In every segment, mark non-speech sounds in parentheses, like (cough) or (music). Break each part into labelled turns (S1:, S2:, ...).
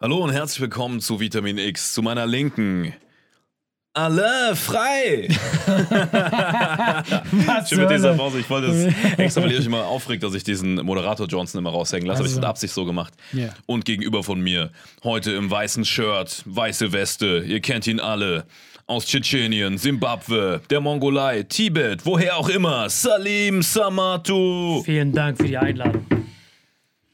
S1: Hallo und herzlich willkommen zu Vitamin X, zu meiner Linken. Alle frei! (laughs) Schön mit dieser Pause. Ich wollte es extra, weil ihr euch immer aufregt, dass ich diesen Moderator Johnson immer raushängen lasse. Habe ich
S2: Also.
S1: mit Absicht so gemacht.
S2: Ja.
S1: Und gegenüber von mir, heute im weißen Shirt, weiße Weste, ihr kennt ihn alle. Aus Tschetschenien, Simbabwe, der Mongolei, Tibet, woher auch immer. Salim Samatu.
S3: Vielen Dank für die Einladung.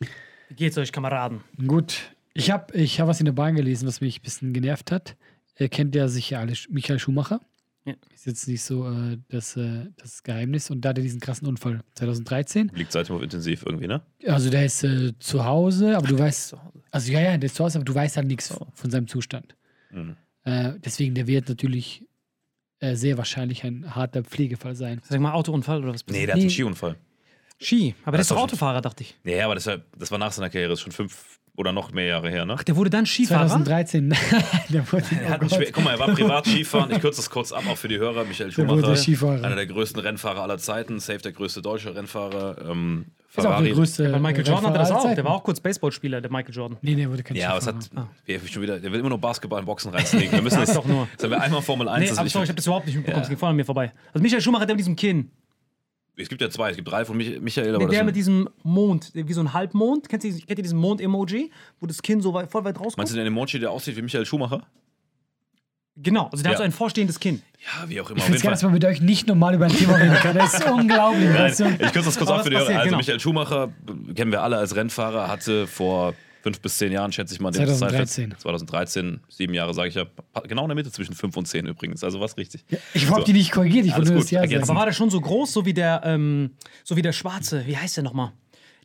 S3: Wie geht's euch, Kameraden?
S2: Gut. Ich habe ich hab was in der Bahn gelesen, was mich ein bisschen genervt hat. Ihr kennt ja sicher alle Michael Schumacher.
S3: Ja.
S2: Ist jetzt nicht so äh, das, äh, das Geheimnis. Und da hat er diesen krassen Unfall 2013.
S1: Liegt seitdem auf intensiv irgendwie, ne?
S2: Also der ist äh, zu Hause, aber du weißt. Also ja, ja, der ist zu Hause, aber du weißt halt nichts von seinem Zustand.
S1: Mhm.
S2: Äh, deswegen, der wird natürlich äh, sehr wahrscheinlich ein harter Pflegefall sein.
S3: Sag mal, Autounfall oder was?
S1: Nee, der hat einen Skiunfall.
S3: Ski. Aber der
S1: Das
S3: ist doch Autofahrer, dachte ich.
S1: Nee, aber das, war- das war nach seiner Karriere, ist schon fünf oder noch mehr Jahre her, ne?
S3: Ach, der wurde dann Skifahrer?
S2: 2013. (laughs) der wurde, (laughs)
S1: Er hat
S2: oh
S1: mehr, guck mal, er war privat Skifahren. Ich kürze das kurz ab, auch für die Hörer. Michael
S2: Der wurde
S1: Schumacher,
S2: Skifahrer.
S1: einer der größten Rennfahrer aller Zeiten, safe der größte deutsche Rennfahrer. Ähm,
S2: Ist auch der
S1: Ferrari.
S2: größte.
S3: Weil Michael Jordan hatte das auch. Der war auch kurz Baseballspieler, der Michael Jordan.
S2: Nee, der wurde kein
S1: Ja, aber es schon wieder, der will immer nur Basketball und Boxen reinlegen. Wir müssen
S3: Das
S1: jetzt
S3: doch nur.
S1: Jetzt haben wir einmal Formel 1.
S3: Nee,
S1: das
S3: aber
S1: ich,
S3: sorry, ich habe das überhaupt nicht mitbekommen.
S1: Ja.
S3: Es ging voll an mir vorbei. Also Michael Schumacher, der mit diesem Kinn.
S1: Es gibt ja zwei. Es gibt drei von Mich Michael, aber
S3: Nee, der mit diesem Mond, wie so ein Halbmond. Kennt ihr, kennt ihr diesen Mond-Emoji? Wo das Kinn so weit, voll weit rauskommt?
S1: Meinst du den Emoji, der aussieht wie Michael Schumacher?
S3: Genau, also der
S1: Ja.
S3: hat so ein vorstehendes Kinn.
S1: Ja, wie auch immer.
S2: Ich finde es geil, dass man mit euch nicht normal über ein Thema reden kann. Das ist (laughs) unglaublich.
S1: Nein,
S2: Das ist so-
S1: ich kürze das kurz ab für die
S3: passiert,
S1: Also
S3: genau.
S1: Michael Schumacher kennen wir alle als Rennfahrer, hatte vor fünf bis zehn Jahren, schätze ich mal, den
S2: 2013.
S1: Zeitfenster- 2013, sieben Jahre, sage ich ja. Genau in der Mitte zwischen fünf und zehn übrigens. Also was richtig.
S2: Ich habe
S1: So.
S2: die nicht korrigiert, ich wollte nur das Jahr
S1: ergänzen.
S3: Aber
S2: sagen.
S3: war der schon so groß, so wie der, ähm, so wie der Schwarze? Wie heißt der nochmal?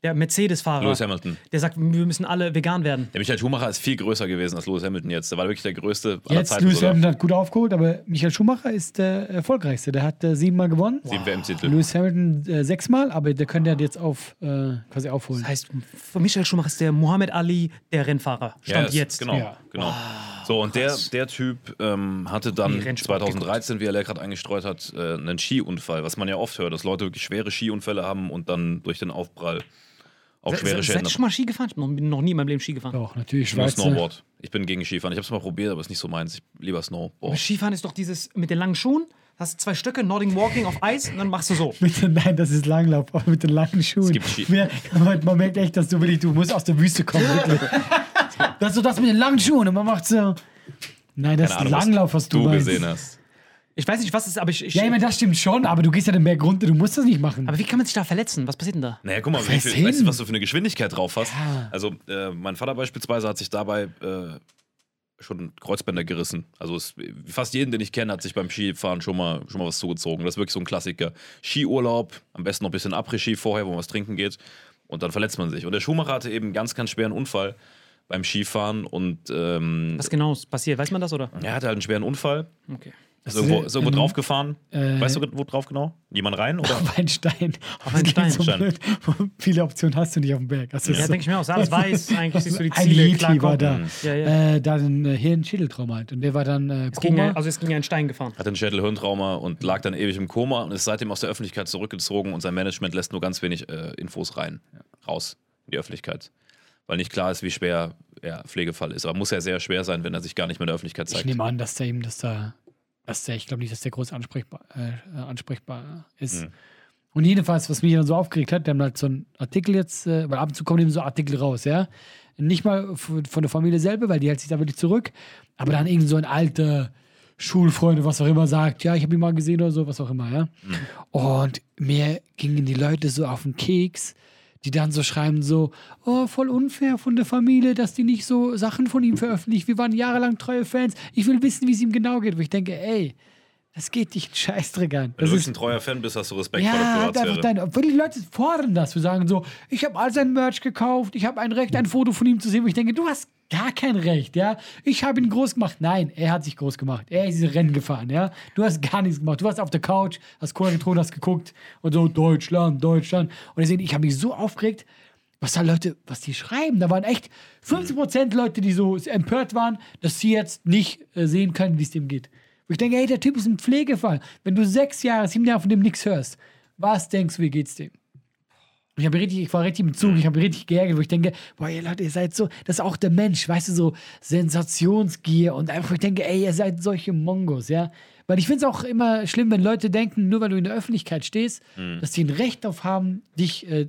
S3: Der Mercedes-Fahrer,
S1: Lewis Hamilton.
S3: der sagt, wir müssen alle vegan werden.
S1: Der Michael Schumacher ist viel größer gewesen als Lewis Hamilton jetzt. Der war wirklich der größte aller
S2: Jetzt,
S1: Zeiten.
S2: Lewis. Hamilton hat gut aufgeholt, aber Michael Schumacher ist der erfolgreichste. Der hat äh, siebenmal gewonnen.
S1: Sieben WM-Titel.
S2: Lewis Hamilton äh, sechsmal, aber der könnte halt jetzt auf, äh, quasi aufholen.
S3: Das heißt, für Michael Schumacher ist der Mohammed Ali der Rennfahrer. Stand
S1: ist-
S3: jetzt.
S1: Genau,
S2: Ja.
S1: genau. So, und der, der Typ ähm, hatte dann
S3: Die Rennsport
S1: 2013, wie er gerade eingestreut hat, äh, einen Skiunfall, was man ja oft hört, dass Leute wirklich schwere Skiunfälle haben und dann durch den Aufprall auch schwere
S3: Se-
S1: Schäden
S3: Seid schon mal Ski gefahren? Ich bin noch, nie in meinem Leben Ski gefahren.
S2: Auch natürlich
S1: Nur
S2: Schweizer.
S1: Snowboard. Ich bin gegen Skifahren. Ich habe es mal probiert, aber es ist nicht so meins. Ich lieber Snowboard.
S3: Skifahren ist doch dieses mit den langen Schuhen. Hast zwei Stöcke, Nordic Walking auf Eis und dann machst du so. (laughs)
S2: Mit den, nein, das ist Langlauf, aber mit den langen Schuhen.
S1: gibt Ski-
S2: man, merkt echt, dass du wirklich, du musst aus der Wüste kommen, wirklich. (laughs) das ist so das mit den langen Schuhen und man macht so. Nein, das ist
S1: Keine Ahnung, was
S2: Langlauf, was du,
S1: du
S2: meinst.
S1: gesehen hast.
S3: Ich weiß nicht, was es ist, aber ich. ich
S2: Ja, ich meine, das stimmt schon, aber du gehst ja den Berg runter, du musst das nicht machen.
S3: aber wie kann man sich da verletzen? Was passiert denn da?
S1: Naja, guck mal, wie
S2: Was
S1: viel, weißt du, was du für eine Geschwindigkeit drauf hast?
S2: Ja.
S1: Also, äh, mein Vater beispielsweise hat sich dabei äh, schon Kreuzbänder gerissen. Also, es, fast jeden, den ich kenne, hat sich beim Skifahren schon mal, schon mal was zugezogen. Das ist wirklich so ein Klassiker. Skiurlaub, am besten noch ein bisschen Après-Ski vorher, wo man was trinken geht. Und dann verletzt man sich. Und der Schumacher hatte eben einen ganz, ganz schweren Unfall beim Skifahren und ähm,
S3: Was genau ist passiert? Weiß man das oder?
S1: er hatte halt einen schweren Unfall.
S3: Okay.
S1: Ist irgendwo, ist irgendwo
S2: ähm,
S1: draufgefahren.
S2: äh,
S1: weißt du, wo drauf genau? Jemand rein? Oder?
S2: auf einen Stein. Auf
S3: einen (laughs) Stein.
S2: So blöd. (laughs) Viele Optionen hast du nicht auf dem Berg. Das ist
S3: Ja,
S2: so.
S3: denke ich mir auch. Alles (laughs) weiß. Eigentlich siehst du die
S2: Ein
S3: Ziele.
S2: Yeti
S3: klar
S2: war da.
S3: Ja, ja.
S2: Äh, da ein äh, Hirn-Schädeltrauma halt. Und der war dann äh,
S3: Es ging
S2: Koma.
S3: ja, also es ging ja in Stein gefahren.
S1: hatte einen Schädelhirntrauma und lag dann ewig im Koma und ist seitdem aus der Öffentlichkeit zurückgezogen und sein Management lässt nur ganz wenig äh, Infos rein, raus in die Öffentlichkeit. Weil nicht klar ist, wie schwer er Pflegefall ist. Aber muss ja sehr schwer sein, wenn er sich gar nicht mehr in der Öffentlichkeit
S2: ich
S1: zeigt.
S2: nehme an, dass der ihm das da, dass der, ich glaube nicht, dass der groß ansprechbar, äh, ansprechbar ist.
S1: Mhm.
S2: Und jedenfalls, was mich dann so aufgeregt hat, wir haben halt so einen Artikel jetzt, äh, weil ab und zu kommen eben so Artikel raus, ja. Nicht mal von der Familie selber, weil die hält sich da wirklich zurück, aber dann irgend so ein alter Schulfreund, was auch immer, sagt, ja, ich habe ihn mal gesehen oder so, was auch immer, ja. Und mir gingen die Leute so auf den Keks, die dann so schreiben so, oh, voll unfair von der Familie, dass die nicht so Sachen von ihm veröffentlicht. Wir waren jahrelang treue Fans. Ich will wissen, wie es ihm genau geht. Wo ich denke, ey, das geht dich einen Scheißdreck an.
S1: Wenn
S2: Das
S1: du
S2: ist
S1: ein treuer Fan bist, hast du Respekt vor
S2: ja,
S1: der
S2: halt einfach
S1: Privatsphäre.
S2: dein, obwohl die Leute fordern das. Wir sagen so, ich habe all sein Merch gekauft, ich habe ein Recht, ein Foto von ihm zu sehen, wo ich denke, du hast gar kein Recht, ja. Ich habe ihn groß gemacht. Nein, er hat sich groß gemacht. Er ist diese Rennen gefahren, ja. Du hast gar nichts gemacht. Du warst auf der Couch, hast Cola getrunken, hast geguckt und so, Deutschland, Deutschland. Und deswegen, ich habe mich so aufgeregt, was da Leute, was die schreiben. Da waren echt 50% Leute, die so empört waren, dass sie jetzt nicht äh, sehen können, wie es dem geht. Wo ich denke, hey, der Typ ist ein Pflegefall. Wenn du sechs Jahre, sieben Jahre von dem nichts hörst, was denkst du, wie geht's dem? Ich, hab richtig, ich war richtig im Zug, ich habe richtig geärgert, wo ich denke, boah, ihr Leute, ihr seid so, das ist auch der Mensch, weißt du, so Sensationsgier und einfach, ich denke, ey, ihr seid solche Mongos, ja. Weil ich finde es auch immer schlimm, wenn Leute denken, nur weil du in der Öffentlichkeit stehst, dass sie ein Recht darauf haben, dich äh,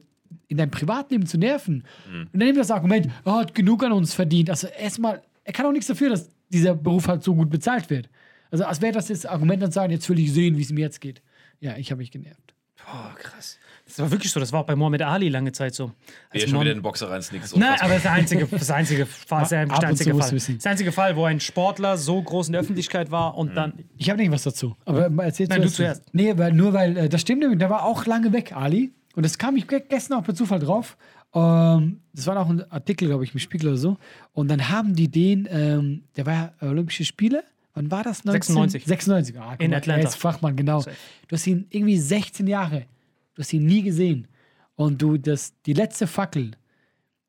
S2: in deinem Privatleben zu nerven. Und dann nimmt das Argument, er hat genug an uns verdient. Also erstmal, er kann auch nichts dafür, dass dieser Beruf halt so gut bezahlt wird. Also als wäre das das Argument dann sagen, jetzt will ich sehen, wie es mir jetzt geht. Ja, ich habe mich genervt.
S3: Oh, krass. Das war wirklich so. Das war auch bei Mohammed Ali lange Zeit so. Als
S1: er schon wieder in den Boxer reinsneakt.
S3: Nein, aber das ist der einzige, das ist der einzige, Fall, der einzige Fall. Das ist der einzige Fall, wo ein Sportler so groß in der Öffentlichkeit war und dann.
S2: Ich habe nicht was dazu. Aber mal erzähl
S3: Nein, du zuerst.
S2: Nee, weil, nur weil, äh, das stimmt nämlich, der war auch lange weg, Ali. Und das kam ich ge- gestern auch per Zufall drauf. Ähm, das war auch ein Artikel, glaube ich, im Spiegel oder so. Und dann haben die den, ähm, der war ja Olympische Spiele. Wann war das? 19?
S3: 96.
S2: 96. Ah,
S3: In
S2: mal,
S3: Atlanta.
S2: Er ist Fachmann, genau. Du hast ihn irgendwie 16 Jahre. Du hast ihn nie gesehen. Und du, das, die letzte Fackel,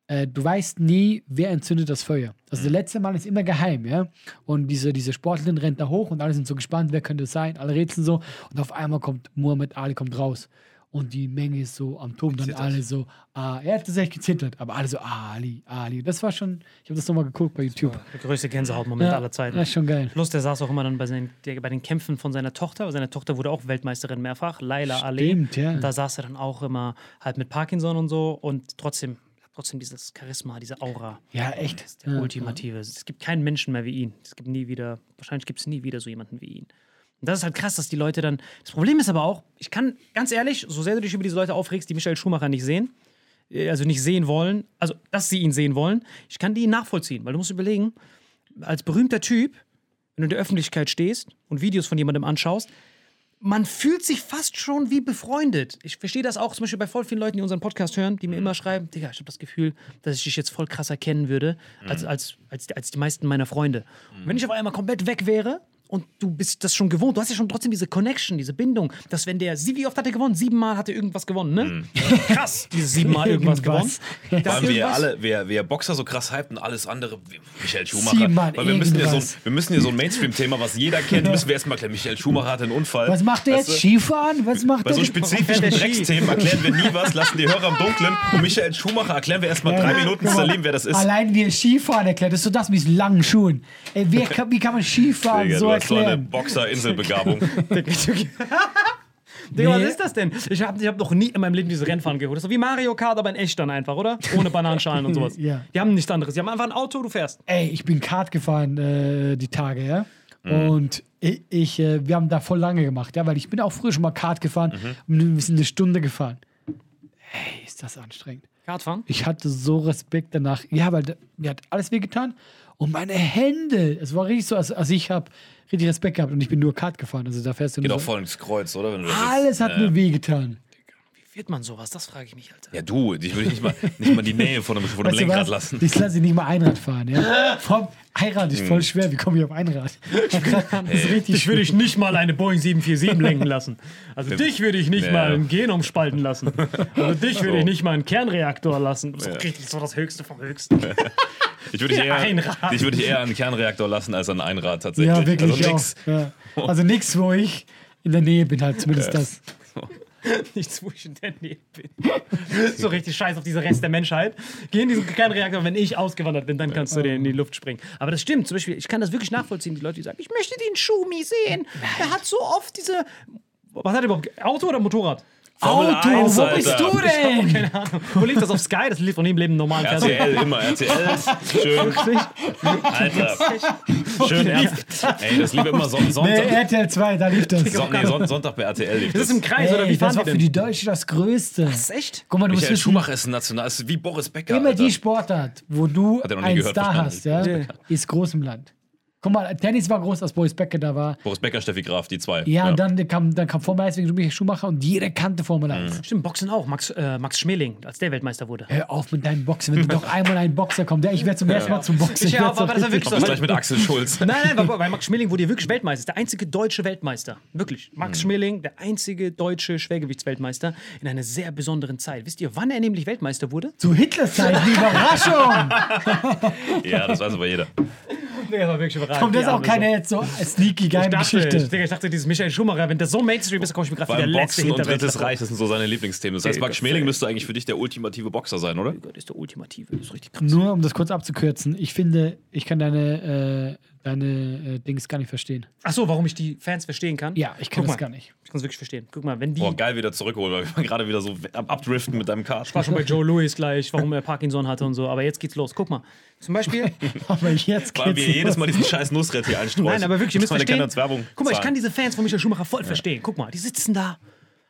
S2: äh, du weißt nie, wer entzündet das Feuer. Also der letzte Mann ist immer geheim, ja. Und diese, diese Sportlerin rennt da hoch und alle sind so gespannt, wer könnte es sein, alle rätseln so. Und auf einmal kommt Muhammad Ali kommt raus. Und die Menge ist so am Toben, dann alle so, ah, er hat tatsächlich gezittert, aber alle so, ah, Ali, Ali. Das war schon, ich habe das nochmal geguckt bei YouTube.
S3: Der größte Gänsehautmoment
S2: Ja,
S3: aller Zeiten.
S2: Das ist schon geil.
S3: Plus, der saß auch immer dann bei, seinen, der, bei den Kämpfen von seiner Tochter. Seine Tochter wurde auch Weltmeisterin mehrfach, Laila Ali.
S2: Stimmt, ja.
S3: Und da saß er dann auch immer halt mit Parkinson und so und trotzdem, trotzdem dieses Charisma, diese Aura.
S2: Ja, echt.
S3: Der
S2: Ja,
S3: ultimative. Es gibt keinen Menschen mehr wie ihn. Es gibt nie wieder, wahrscheinlich gibt es nie wieder so jemanden wie ihn. Und das ist halt krass, dass die Leute dann. Das Problem ist aber auch, ich kann, ganz ehrlich, so sehr du dich über diese Leute aufregst, die Michael Schumacher nicht sehen, äh, also nicht sehen wollen, also dass sie ihn sehen wollen, ich kann die nachvollziehen, weil du musst überlegen, als berühmter Typ, wenn du in der Öffentlichkeit stehst und Videos von jemandem anschaust, man fühlt sich fast schon wie befreundet. Ich verstehe das auch zum Beispiel bei voll vielen Leuten, die unseren Podcast hören, die mir immer schreiben, Digga, ich habe das Gefühl, dass ich dich jetzt voll krass erkennen würde, als, als, als, als die meisten meiner Freunde. Und wenn ich auf einmal komplett weg wäre und du bist das schon gewohnt, du hast ja schon trotzdem diese Connection, diese Bindung, dass wenn der, sie, wie oft hat er gewonnen? Siebenmal hat er irgendwas gewonnen, ne? Krass, (laughs) dieses siebenmal irgendwas gewonnen.
S1: Weil wir
S3: irgendwas-
S1: alle, wer, wer Boxer so krass hypt und alles andere, Michael Schumacher.
S2: Siebenmal
S1: Weil wir müssen, ja so,
S2: irgendwas.
S1: wir müssen hier so ein Mainstream-Thema, was jeder kennt, müssen wir erstmal klären. Michael Schumacher hatte einen Unfall.
S2: Was macht der
S1: Weißt
S2: jetzt?
S1: du?
S2: Skifahren? Was macht
S1: Bei
S2: der?
S1: so spezifischen? Drecksthemen erklären wir nie was, lassen die Hörer im Dunkeln. Und Michael Schumacher erklären wir erstmal drei Minuten
S2: mal,
S1: Salim, wer das ist.
S2: Allein wie er Skifahren erklärt, das ist so das mit langen Schuhen. Ey, wer (laughs) wie kann man Skifahren
S1: Digga,
S2: so
S1: hast so eine
S2: erklären?
S1: Boxer-Inselbegabung. (laughs)
S3: Digga, was
S2: Nee.
S3: ist das denn? Ich habe ich hab noch nie in meinem Leben dieses Rennfahren geholt. Das ist so wie Mario Kart, aber in echt dann einfach, oder? Ohne Bananenschalen und sowas. (laughs)
S2: Ja.
S3: Die haben nichts anderes. Die haben einfach ein Auto, du fährst.
S2: Ey, ich bin Kart gefahren äh, die Tage, ja.
S1: Mhm.
S2: Und ich, ich äh, wir haben da voll lange gemacht, ja, weil ich bin auch früher schon mal Kart gefahren
S1: Mhm.
S2: und wir sind eine Stunde gefahren. Ey, ist das anstrengend.
S3: Kartfahren?
S2: Ich hatte so Respekt danach. Ja, weil da- mir hat alles wehgetan. Und meine Hände, es war richtig so, als, als ich habe richtig Respekt gehabt und ich bin nur Kart gefahren. Also da fährst du
S1: Geht auch voll ins Kreuz, oder? Wenn du das
S2: Alles hat mir wehgetan.
S3: Wie wird man sowas? Das frage ich mich, Alter.
S1: Ja, du, ich würde nicht mal, nicht mal die Nähe von einem, von
S2: du
S1: Lenkrad
S2: was?
S1: lassen.
S2: Ich lasse nicht mal Einrad fahren, ja. (laughs) Vom Einrad ist voll schwer. Wie komme ich auf Einrad?
S3: Dich würde ich nicht mal eine Boeing 747 (laughs) lenken lassen. Also dich würde ich nicht
S1: Ja.
S3: mal ein Genom spalten lassen. Also dich würde
S1: So.
S3: ich nicht mal einen Kernreaktor lassen. Das ist doch richtig so das Höchste vom Höchsten. (laughs)
S1: Ich würde dich (laughs) eher, ich würde dich eher einen Kernreaktor lassen als ein Einrad tatsächlich.
S2: Ja, wirklich.
S1: Also nix.
S2: Ja. Also nichts, wo ich in der Nähe bin, halt zumindest das. (laughs)
S3: Nichts, wo ich in der Nähe bin. (laughs) so richtig scheiß auf diese Rest der Menschheit. Geh in diesen Kernreaktor, wenn ich ausgewandert bin, dann kannst du dir in die Luft springen. Aber das stimmt, zum Beispiel, ich kann das wirklich nachvollziehen, die Leute, die sagen, ich möchte den Schumi sehen. Er hat so oft diese. Was hat er überhaupt? Auto oder Motorrad?
S1: Formel
S2: Auto,
S1: 1,
S2: wo
S1: Alter.
S2: bist du (laughs) denn?
S3: Keine Ahnung. Wo liegt das auf Sky? Das lief von ihm Leben normal Fernsehen.
S1: RTL, immer RTL. Schön. Alter. Schön ernst. Ey, das lief immer Son
S2: Nee,
S1: Sonntag.
S2: RTL 2, da lief das.
S1: Son nee, Son Sonntag bei RTL lief
S3: Das
S1: das.
S3: ist im Kreis, oder wie
S2: Ey, das war für die Deutschen das Größte.
S3: Das ist echt?
S2: Guck mal, du
S1: Michael Schumacher ist ein National, ist wie Boris Becker.
S2: immer
S1: Alter.
S2: die Sportart, wo du
S1: noch nie
S2: einen
S1: gehört,
S2: Star hast, Ja. ist groß im Land. Guck mal, Tennis war groß, als Boris Becker da war.
S1: Boris Becker, Steffi Graf, die zwei.
S2: Ja, und dann kam, dann kam Formel 1 wegen Michael Schumacher und jeder kannte Formel 1.
S3: Stimmt, Boxen auch. Max, äh, Max Schmeling, als der Weltmeister wurde.
S2: Hör auf mit deinen Boxen, wenn du noch einmal ein Boxer kommt. Ja, ich werde zum ersten Mal zum Boxen.
S3: Ich, ja,
S2: so
S3: aber das war wirklich so.
S1: gleich mit Axel Schulz.
S3: Nein, nein, weil, weil Max Schmeling wurde ja wirklich Weltmeister. Ist der einzige deutsche Weltmeister. Wirklich. Max Schmeling, der einzige deutsche Schwergewichtsweltmeister in einer sehr besonderen Zeit. Wisst ihr, wann er nämlich Weltmeister wurde?
S2: Zu Hitlers Zeit, die Überraschung. (laughs)
S1: Ja, das weiß aber jeder.
S3: Nee, das war wirklich überragend.
S2: Kommt das auch keine jetzt so sneaky
S3: Ich
S2: geile
S3: dachte, ich,
S2: Geschichte?
S3: Digga, ich dachte, dieses Michael Schumacher, wenn der so Mainstream ist, komme ich mir gerade wie der letzte
S1: Boxen und Drittes. Reich, das sind so seine Lieblingsthemen. Das heißt, Max Schmeling müsste eigentlich für dich der ultimative Boxer sein, oder?
S3: Das ist der Ultimative, das ist richtig krass.
S2: Nur um das kurz abzukürzen, ich finde, ich kann deine, äh, deine äh, Dings gar nicht verstehen.
S3: Ach so, warum ich die Fans verstehen kann?
S2: Ja, ich kann
S3: Guck
S2: das
S3: mal.
S2: gar nicht.
S3: Ich kann es wirklich verstehen. Guck mal, wenn die.
S1: Boah, geil wieder zurückholen, weil wir waren (laughs) gerade wieder so am Abdriften mit deinem Kart.
S3: Ich war schon bei (laughs) Joe Louis gleich, warum er Parkinson hatte und so. Aber jetzt geht's los. Guck mal. Zum Beispiel. (laughs)
S2: Aber jetzt
S1: Weil wir jedes. Mal diesen scheiß Nussrett hier einstreuen.
S3: Nein, aber wirklich, ihr müsst verstehen.
S1: Werbung
S3: Guck mal, ich kann diese Fans von Michael Schumacher voll verstehen. Guck mal, die sitzen da,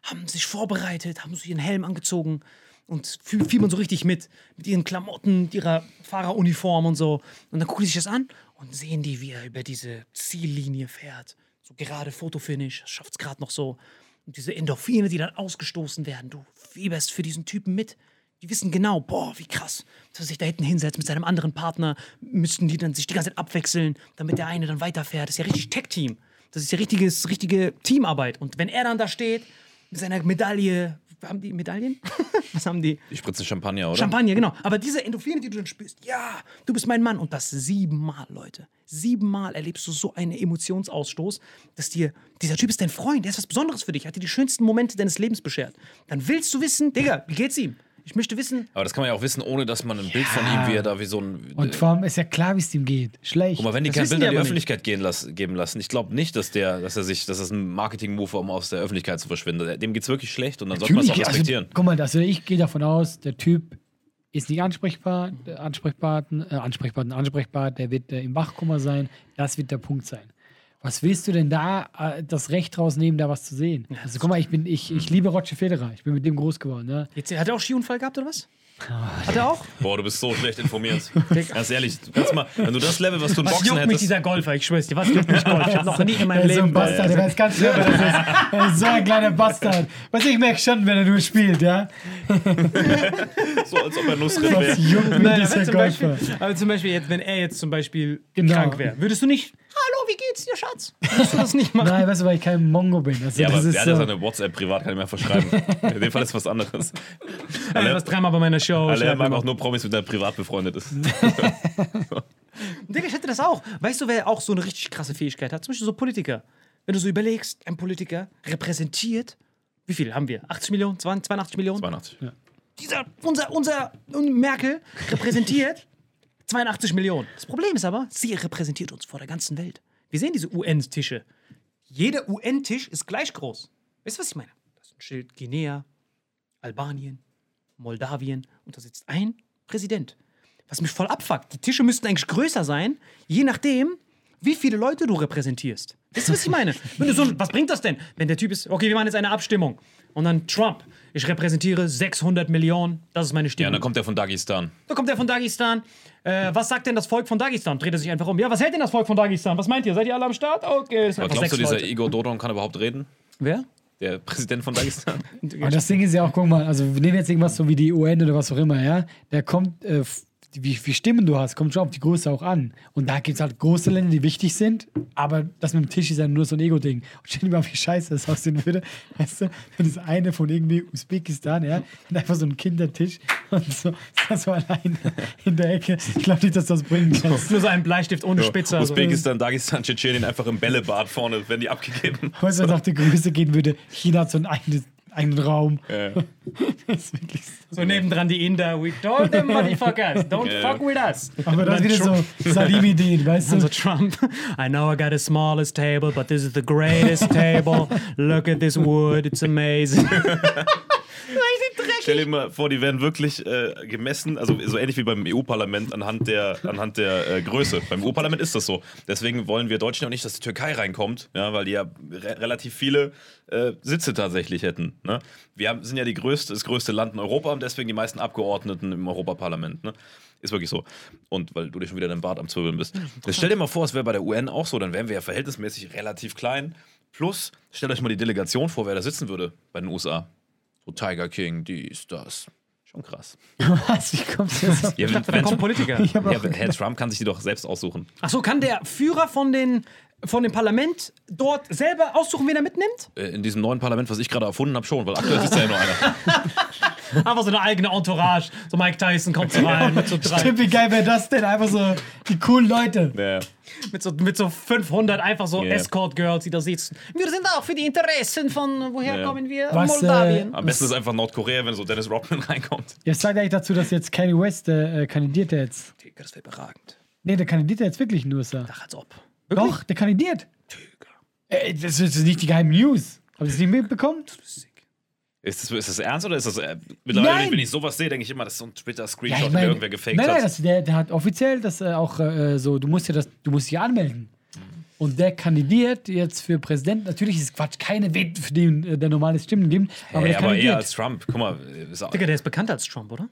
S3: haben sich vorbereitet, haben sich ihren Helm angezogen und fiebern so richtig mit. Mit ihren Klamotten, mit ihrer Fahreruniform und so. Und dann gucken die sich das an und sehen die, wie er über diese Ziellinie fährt. So gerade Fotofinish, schafft es gerade noch so. Und diese Endorphine, die dann ausgestoßen werden, du fieberst für diesen Typen mit. Die wissen genau, boah, wie krass, dass er sich da hinten hinsetzt mit seinem anderen Partner, müssten die dann sich die ganze Zeit abwechseln, damit der eine dann weiterfährt. Das ist ja richtig Tech-Team. Das ist ja richtiges, richtige Teamarbeit. Und wenn er dann da steht, mit seiner Medaille, haben die Medaillen? (laughs) Was haben die?
S1: Die spritzen Champagner, oder?
S3: Champagner, genau. Aber diese Endorphine, die du dann spürst, ja, du bist mein Mann. Und das siebenmal, Leute. Siebenmal erlebst du so einen Emotionsausstoß, dass dir, dieser Typ ist dein Freund, der ist was Besonderes für dich, hat dir die schönsten Momente deines Lebens beschert. Dann willst du wissen, Digga, wie geht's ihm? Ich möchte wissen,
S1: Aber das kann man ja auch wissen, ohne dass man ein Bild von ihm, wie er da wie so ein.
S2: Und vor allem ist ja klar, wie es ihm geht. Schlecht.
S1: Guck mal, wenn die
S3: Das
S1: kein Bild
S3: die
S1: an die
S3: nicht.
S1: Öffentlichkeit gehen lass, geben lassen, ich glaube nicht, dass der, dass er sich, dass das ein Marketing-Move war, um aus der Öffentlichkeit zu verschwinden. Dem geht's wirklich schlecht und dann sollte man es auch
S2: Natürlich,
S1: respektieren.
S2: Also, guck mal, also ich gehe davon aus, der Typ ist nicht ansprechbar, äh, ansprechbar, äh, ansprechbar, ansprechbar, der wird äh, im Wachkummer sein. Das wird der Punkt sein. Was willst du denn da äh, das Recht rausnehmen, da was zu sehen? Also guck mal, ich bin, ich, ich liebe Roger Federer. Ich bin mit dem groß geworden. Ne?
S3: Jetzt, hat er auch Skiunfall gehabt oder was? Hat er auch?
S1: Boah, du bist so schlecht informiert. (laughs) Ganz ehrlich, du kannst mal, wenn du das Level, was du in
S3: Was
S1: Boxen
S3: juckt mich dieser Golfer? Ich schwör's dir, was juckt mich Golf? Ich hab noch nie in meinem
S2: Er ist so ein
S3: Leben.
S2: Bastard, der weiß ganz genau, wer das ist. (laughs) Er ist so ein kleiner Bastard. Was ich merke schon, wenn er nur spielt, ja? (laughs)
S1: So, als ob er Nussritt
S2: Was
S1: wäre.
S2: juckt mich
S3: Nein,
S2: dieser
S3: aber zum,
S2: Golfer?
S3: Beispiel, aber zum Beispiel, jetzt, wenn er jetzt zum Beispiel
S2: Genau.
S3: krank wäre, würdest du nicht, hallo, wie geht's dir, Schatz? Würdest du das nicht machen?
S2: Nein, weißt du, weil ich kein Mongo bin. Also,
S1: Ja, aber der hat ja
S2: so,
S1: seine WhatsApp privat, kann ich mir verschreiben. (laughs) In dem Fall ist was anderes.
S3: Er war dreimal bei meiner Show.
S1: Alle
S3: mir
S1: mag auch nur Promis, mit der privat befreundet ist.
S3: Digga, ich hätte das auch. Weißt du, wer auch so eine richtig krasse Fähigkeit hat? Zum Beispiel so Politiker. Wenn du so überlegst, ein Politiker repräsentiert, wie viel haben wir? 80 Millionen? 20, 82 Millionen?
S1: 82.
S3: Dieser, unser, unser Merkel repräsentiert 82 Millionen. Das Problem ist aber, sie repräsentiert uns vor der ganzen Welt. Wir sehen diese UN-Tische. Jeder UN-Tisch ist gleich groß. Weißt du, was ich meine? Das ist ein Schild Guinea, Albanien, Moldawien und da sitzt ein Präsident. Was mich voll abfuckt. Die Tische müssten eigentlich größer sein, je nachdem, wie viele Leute du repräsentierst. Weißt du, was ich meine? Wenn du so, was bringt das denn, wenn der Typ ist, okay, wir machen jetzt eine Abstimmung und dann Trump, ich repräsentiere 600 Millionen, das ist meine
S1: Ja,
S3: Stimme.
S1: und dann kommt der von Dagestan.
S3: Da kommt er von Dagestan. Äh, was sagt denn das Volk von Dagestan? Dreht er sich einfach um. Ja, was hält denn das Volk von Dagestan? Was meint ihr? Seid ihr alle am Start? Okay, das sind
S1: Aber glaubst du, dieser
S3: Leute.
S1: Igor Dodon kann überhaupt reden?
S3: Wer?
S1: Der Präsident von Dagestan? (laughs)
S2: Aber das Ding ist ja auch, guck mal, also wir nehmen jetzt irgendwas so wie die UN oder was auch immer, ja. Der kommt, äh, wie viele Stimmen du hast, kommt schon auf die Größe auch an. Und da gibt es halt große Länder, die wichtig sind, aber das mit dem Tisch ist ja nur so ein Ego-Ding. Und stell dir mal, wie scheiße das aussehen würde, weißt du, wenn das eine von irgendwie Usbekistan, ja, hat einfach so einen Kindertisch und so, ist das so allein in der Ecke. Ich glaube nicht, dass das bringen kann. (laughs)
S3: Nur so ein Bleistift ohne Spitze. Also.
S1: Usbekistan, Dagestan, Tschetschenien einfach im Bällebad vorne, werden die abgegeben.
S2: Weißt du, was (laughs) nach der Größe gehen würde? China hat so einen eigenen, eigenen Raum.
S1: Ja. (laughs)
S2: Das ist wirklich so.
S3: So nebendran die Inder. We told them, motherfuckers, don't
S1: Ja.
S3: fuck with us.
S2: Aber das wieder so Salimi-Ideen, weißt du?
S3: Trump, I know I got the smallest table, but this is the greatest table. Look at this wood, it's amazing. (laughs)
S1: Stell dir mal vor, die werden wirklich äh, gemessen, also so ähnlich wie beim EU-Parlament anhand der, anhand der äh, Größe. Beim EU-Parlament ist das so. Deswegen wollen wir Deutschen auch nicht, dass die Türkei reinkommt, ja, weil die ja re relativ viele äh, Sitze tatsächlich hätten. Ne? Wir haben, sind ja die größte, das größte Land in Europa und deswegen die meisten Abgeordneten im Europaparlament. Ne? Ist wirklich so. Und weil du dir schon wieder dein Bart am Zwirbeln bist. Jetzt stell dir mal vor, es wäre bei der UN auch so, dann wären wir ja verhältnismäßig relativ klein. Plus, stellt euch mal die Delegation vor, wer da sitzen würde bei den USA. So Tiger King, dies, das. Schon krass. (laughs)
S2: Was? Wie kommst du jetzt auf
S1: Ja, wenn,
S3: Da kommt Politiker.
S1: Ja, Herr Trump kann sich die doch selbst aussuchen.
S3: Achso, kann der Führer von, den, von dem Parlament dort selber aussuchen, wen er mitnimmt?
S1: Äh, In diesem neuen Parlament, was ich gerade erfunden habe, schon, weil aktuell ist ja nur einer. (laughs)
S3: Einfach so eine eigene Entourage. So Mike Tyson kommt so rein mit so, drei,
S2: Stimmt, wie geil wäre das denn? Einfach so die coolen Leute.
S1: Ja.
S3: mit so, mit so 500 einfach so
S1: Ja.
S3: Escort-Girls, die da sitzen. Wir sind auch für die Interessen von, woher
S1: Ja.
S3: kommen wir?
S2: Was,
S3: Moldawien.
S1: Am besten ist einfach Nordkorea, wenn so Dennis Rodman (laughs) reinkommt.
S2: Jetzt sagt eigentlich dazu, dass jetzt Kanye West äh, kandidiert der jetzt.
S3: Das wäre überragend.
S2: Nee, der kandidiert ja jetzt wirklich nur, Sir.
S3: Ach, als ob.
S2: Doch, der kandidiert. Äh, das ist nicht die geheimen News. Habt ihr das nicht mitbekommen?
S1: Ist das, ist das ernst oder ist das. Äh, mittlerweile,
S2: Nein.
S1: wenn ich sowas sehe, denke ich immer, das ist so ein Twitter-Screenshot,
S2: ich
S1: den
S2: mein-
S1: irgendwer gefaked
S2: nein, nein,
S1: hat.
S2: das, der, der hat offiziell das äh, auch äh, so, du musst ja das, du musst dich anmelden. Und der kandidiert jetzt für Präsident. Natürlich ist es Quatsch, keine Wett, für den äh, der normale Stimmen gibt. Aber
S1: Ey,
S2: der
S1: aber eher als Trump. Guck mal, ist auch,
S3: Digga, der ist bekannter als Trump, oder?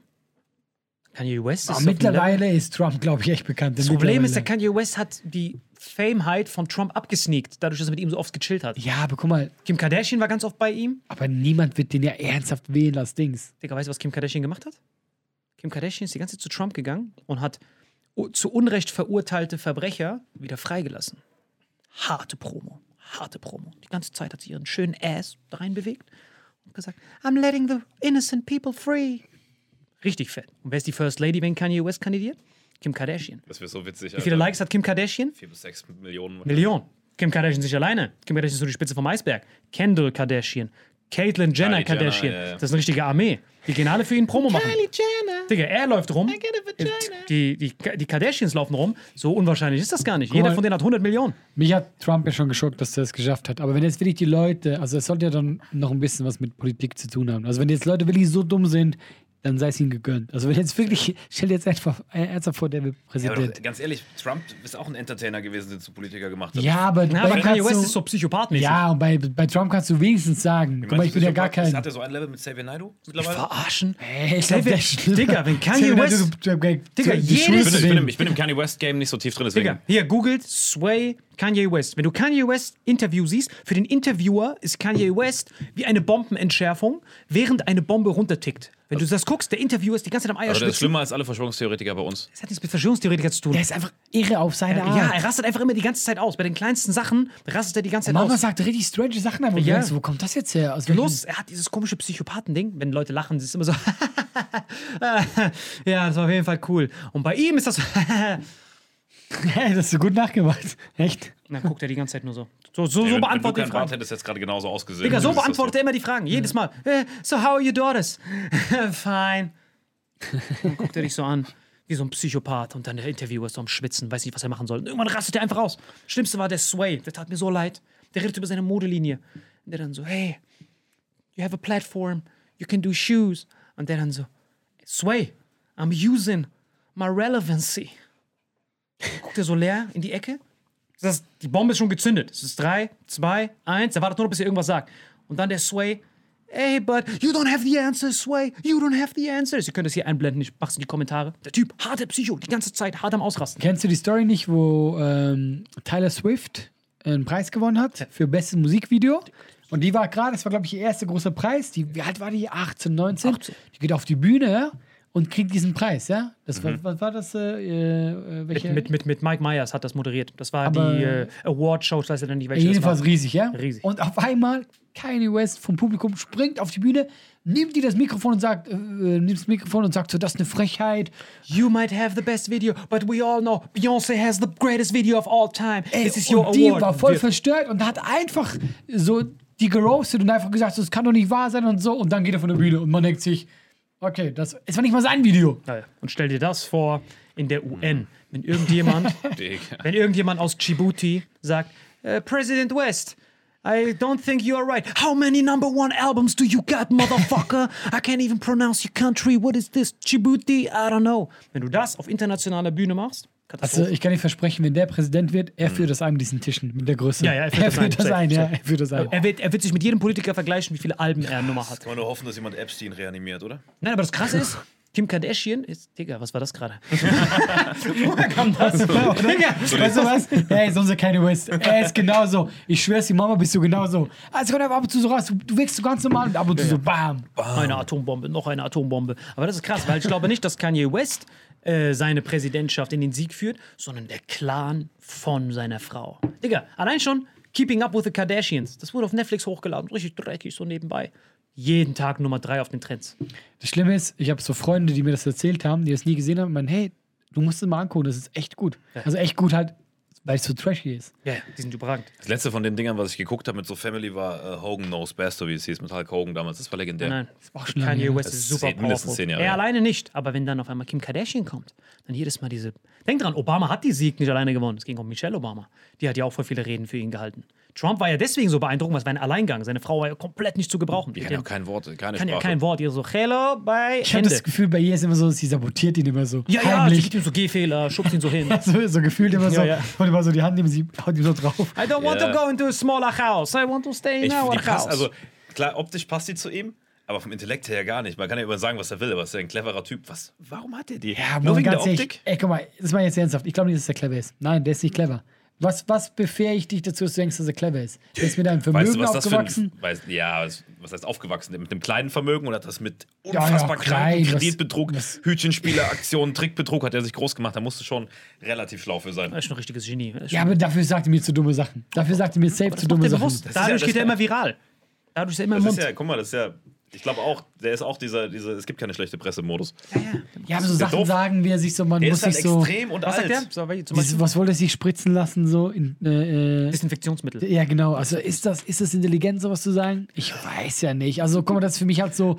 S3: Kanye West ist
S2: Aber mittlerweile ist Trump, glaube ich, echt bekannt.
S3: Das Problem ist, der Kanye West hat die Fameheit von Trump abgesneakt, dadurch, dass er mit ihm so oft gechillt hat.
S2: Ja, aber guck mal,
S3: Kim Kardashian war ganz oft bei ihm.
S2: aber niemand wird den ja ernsthaft wählen als Dings.
S3: Digga, weißt du, was Kim Kardashian gemacht hat? Kim Kardashian ist die ganze Zeit zu Trump gegangen und hat zu Unrecht verurteilte Verbrecher wieder freigelassen. Harte Promo. Harte Promo. Die ganze Zeit hat sie ihren schönen Ass da rein bewegt und gesagt, I'm letting the innocent people free. Richtig fett. Und wer ist die First Lady, wenn Kanye West kandidiert? Kim Kardashian.
S1: das wäre so witzig.
S3: Wie viele Likes hat Kim Kardashian?
S1: Vier bis sechs Millionen.
S3: Million. Kim Kardashian sich alleine. Kim Kardashian ist so die Spitze vom Eisberg. Kendall Kardashian. Caitlyn Jenner
S1: Kylie Jenner,
S3: Kardashian.
S1: ja, ja.
S3: Das ist eine richtige Armee. Die gehen alle für ihn Promo machen.
S1: Jenner.
S3: Digga, er läuft rum. Die, die, die Kardashians laufen rum. So unwahrscheinlich ist das gar nicht. Jeder von denen hat 100 Millionen.
S2: Mich hat Trump ja schon geschockt, dass er es geschafft hat. Aber wenn jetzt wirklich die Leute, also es sollte ja dann noch ein bisschen was mit Politik zu tun haben. Also wenn jetzt Leute wirklich so dumm sind, dann sei es ihm gegönnt. Also wenn jetzt wirklich, stell dir jetzt einfach äh, ernsthaft vor, der wird
S1: Ja,
S2: Präsident.
S1: doch, ganz ehrlich, Trump ist auch ein Entertainer gewesen, der zu Politiker gemacht hat.
S2: Ja, aber,
S3: Na,
S2: bei
S3: aber Kanye West
S2: du-
S3: ist so psychopathmäßig.
S2: Ja, und bei, bei Trump kannst du wenigstens sagen, guck mal, ich bin ja gar kein.
S1: Hat er so ein Level mit Xavier Naidoo mittlerweile?
S3: Verarschen.
S2: Ey, ich glaub, der.
S3: Digga, wenn Kanye West- Digga,
S1: Ich
S3: jedes-
S1: bin, ich, bin im, ich bin im Kanye West Game nicht so tief drin, deswegen.
S3: Digga, hier googelt Sway Kanye West. Wenn du Kanye West Interview siehst, für den Interviewer ist Kanye West wie eine Bombenentschärfung, während eine Bombe runtertickt. Wenn du das guckst, der Interviewer ist die ganze Zeit am
S1: Aber der ist schlimmer als alle Verschwörungstheoretiker bei uns.
S3: Das hat nichts mit Verschwörungstheoretiker zu tun.
S2: Der ist einfach irre auf seine Art.
S3: ja, er rastet einfach immer die ganze Zeit aus. Bei den kleinsten Sachen rastet er die ganze Zeit
S2: Mama
S3: aus.
S2: sagt richtig strange Sachen, aber
S3: Ja.
S2: denkst, wo kommt das jetzt her? Aus
S3: Los, er hat dieses komische Psychopathen-Ding. Wenn Leute lachen, ist es immer so. (laughs) ja, das war auf jeden Fall cool. Und bei ihm ist das so. (laughs) (laughs)
S2: Hey, das hast du gut nachgemacht. Echt?
S3: Dann guckt er die ganze Zeit nur so. So, so, so er die
S1: Bart
S3: Fragen.
S1: hättest jetzt gerade genauso ausgesehen.
S3: Digga, so beantwortet er immer die Fragen. Jedes Mal. Äh, so, how are your daughters? Fine. Dann guckt er dich so an. Wie so ein Psychopath. Und dann der Interviewer ist so am Schwitzen, weiß nicht, was er machen soll. Und irgendwann rastet er einfach aus. Schlimmste war der Sway. Der tat mir so leid. Der redet über seine Modelinie. Und der dann so, hey, you have a platform. You can do shoes. Und der dann so, Sway, I'm using my relevancy. Guckt er so leer in die Ecke. Das, die Bombe ist schon gezündet. Es ist drei, zwei, eins. Er wartet nur noch, bis er irgendwas sagt. Und dann der Sway. Hey, but you don't have the answers, Sway. You don't have the answers. Ihr könnt es hier einblenden. Ich mach's in die Kommentare. Der Typ, harter Psycho, die ganze Zeit, hart am Ausrasten.
S2: Kennst du die Story nicht, wo ähm, Tyler Swift einen Preis gewonnen hat für bestes Musikvideo? Und die war gerade, das war glaube ich ihr erster großer Preis. Die, wie alt war die? 18, 19?
S3: 18.
S2: Die geht auf die Bühne und kriegt diesen Preis, ja? Das war, was war das? Äh, äh, welche?
S3: Mit, mit, mit, Mike Myers hat das moderiert. Das war
S2: Aber-
S3: die äh, Award-Show, ich weiß ja nicht, welche
S2: Jedenfalls riesig, ja?
S3: Riesig.
S2: Und auf einmal Kanye West vom Publikum springt auf die Bühne, nimmt die das Mikrofon und sagt, äh, äh, nimmt das Mikrofon und sagt so, das ist eine Frechheit.
S3: You might have the best video, but we all know Beyoncé has the greatest video of all time.
S2: Ey,
S3: This is your
S2: und die
S3: award.
S2: war voll verstört und hat einfach so die geroastet und einfach gesagt, so, das kann doch nicht wahr sein und so. Und dann geht er von der Bühne und man denkt sich, okay, das es war nicht mal sein Video.
S3: Ja, Und stell dir das vor in der UN, wenn irgendjemand, (laughs) wenn irgendjemand aus Djibouti sagt, äh, President West, I don't think you are right. How many number one albums do you got, motherfucker? I can't even pronounce your country. What is this? Djibouti? I don't know. Wenn du das auf internationaler Bühne machst,
S2: Also ich kann nicht versprechen, wenn der Präsident wird, er führt das ein mit diesen Tischen, mit der Größe.
S3: Ja, ja, er führt das ein,
S2: das ein, ja, er führt das ein.
S3: er, wird, er wird sich mit jedem Politiker vergleichen, wie viele Alben er Nummer hat.
S1: Kann man nur hoffen, dass jemand Epstein reanimiert, oder?
S3: Nein, aber das Krasse ist, Kim Kardashian ist. Digga, was war das gerade? (laughs) Woher kam das? Digga,
S2: Weißt du was? Er ist unser Kanye West. Er ist genauso. Ich schwör's, die Mama bist du genauso. Also kommt ab und zu so raus. Du, du wirkst so ganz normal und ab und zu so bam.
S3: Eine Atombombe, noch eine Atombombe. Aber das ist krass, weil ich glaube nicht, dass Kanye West äh, seine Präsidentschaft in den Sieg führt, sondern der Clan von seiner Frau. Digga, allein schon Keeping Up with the Kardashians. Das wurde auf Netflix hochgeladen. Richtig dreckig, so nebenbei. Jeden Tag Nummer drei auf den Trends.
S2: Das Schlimme ist, ich habe so Freunde, die mir das erzählt haben, die das nie gesehen haben, und meinen, hey, du musst es mal angucken, das ist echt gut. Also echt gut halt, weil es so trashy ist.
S3: Ja, die sind überragend.
S1: Das letzte von den Dingern, was ich geguckt habe mit so Family, war äh, Hogan Knows Best, so wie es hieß, mit Hulk Hogan damals. Das war legendär.
S3: Nein,
S2: auch schon lange
S3: Kanye. West
S1: Das
S3: ist super
S1: zehn- mindestens zehn Jahre
S3: Er alleine nicht, aber wenn dann auf einmal Kim Kardashian kommt, dann jedes Mal diese. Denk dran, Obama hat die Sieg nicht alleine gewonnen. Es ging um Michelle Obama. Die hat ja auch voll viele Reden für ihn gehalten. Trump war ja deswegen so beeindruckend, weil es war ein Alleingang. Seine Frau war ja komplett nicht zu gebrauchen.
S1: Die kann ja auch kein Wort, keine
S3: kann ja
S1: Sprache.
S3: kein Wort. Ihr so, hello, bye,
S2: Ich habe das Gefühl, bei ihr ist immer so, sie sabotiert ihn immer so.
S3: ja, ja, sie
S2: heimlich.
S3: gibt ihm so Gehfehler, schubst ihn so hin. (laughs)
S2: so, so gefühlt immer so.
S3: Ja, ja.
S2: Und immer so die Hand nehmen, sie haut ihm so drauf.
S3: I don't want
S1: Ja.
S3: to go into a smaller house. I want to stay in
S1: Ich,
S3: our house.
S1: passt, also klar, optisch passt die zu ihm, aber vom Intellekt her gar nicht. Man kann ja immer sagen, was er will, aber ist ja ein cleverer Typ. Was, warum hat er die?
S2: Ja,
S1: Nur wegen der
S2: ganz ehrlich,
S1: Optik?
S2: ey, guck mal, das war jetzt ernsthaft. Ich glaube nicht, dass er clever ist. Nein, der ist nicht clever. Was, was befähigt dich dazu, dass du denkst, dass er clever ist? Der ist mit einem Vermögen (laughs)
S1: Weißt du, was das für
S2: aufgewachsen.
S1: ein, weiß, ja, was, was heißt aufgewachsen? Mit einem kleinen Vermögen oder hat das mit
S2: ja,
S1: unfassbar
S2: klein,
S1: kranken
S2: was-
S1: Kreditbetrug, Hütchenspieler-Aktionen, Trickbetrug hat er sich groß gemacht. Da musste schon relativ schlau für sein.
S3: Er ist ein richtiges Genie.
S2: Ja, aber dafür sagt er mir zu dumme Sachen. Dafür sagt er mir safe zu dumme Sachen.
S3: bewusst. Dadurch
S1: ja-
S3: geht er
S1: das-
S3: immer viral. Dadurch ist er immer im
S1: Das
S3: Mund.
S1: ist ja, guck mal, das ist ja, ich glaube auch, der ist auch dieser, dieser, es gibt keine schlechte Presse-Modus.
S2: Ja, aber so Sachen
S1: doof.
S2: sagen, wie er sich so, man
S1: Der
S2: muss
S1: ist halt
S2: sich so.
S1: extrem und
S3: Was sagt
S1: alt.
S3: er? So,
S2: Dieses, was wollte er sich spritzen lassen, so? In, äh, äh,
S3: Desinfektionsmittel.
S2: ja, genau. Also ist das, ist das intelligent, sowas zu sagen? Ich weiß ja nicht. Also, guck mal, das ist für mich halt so.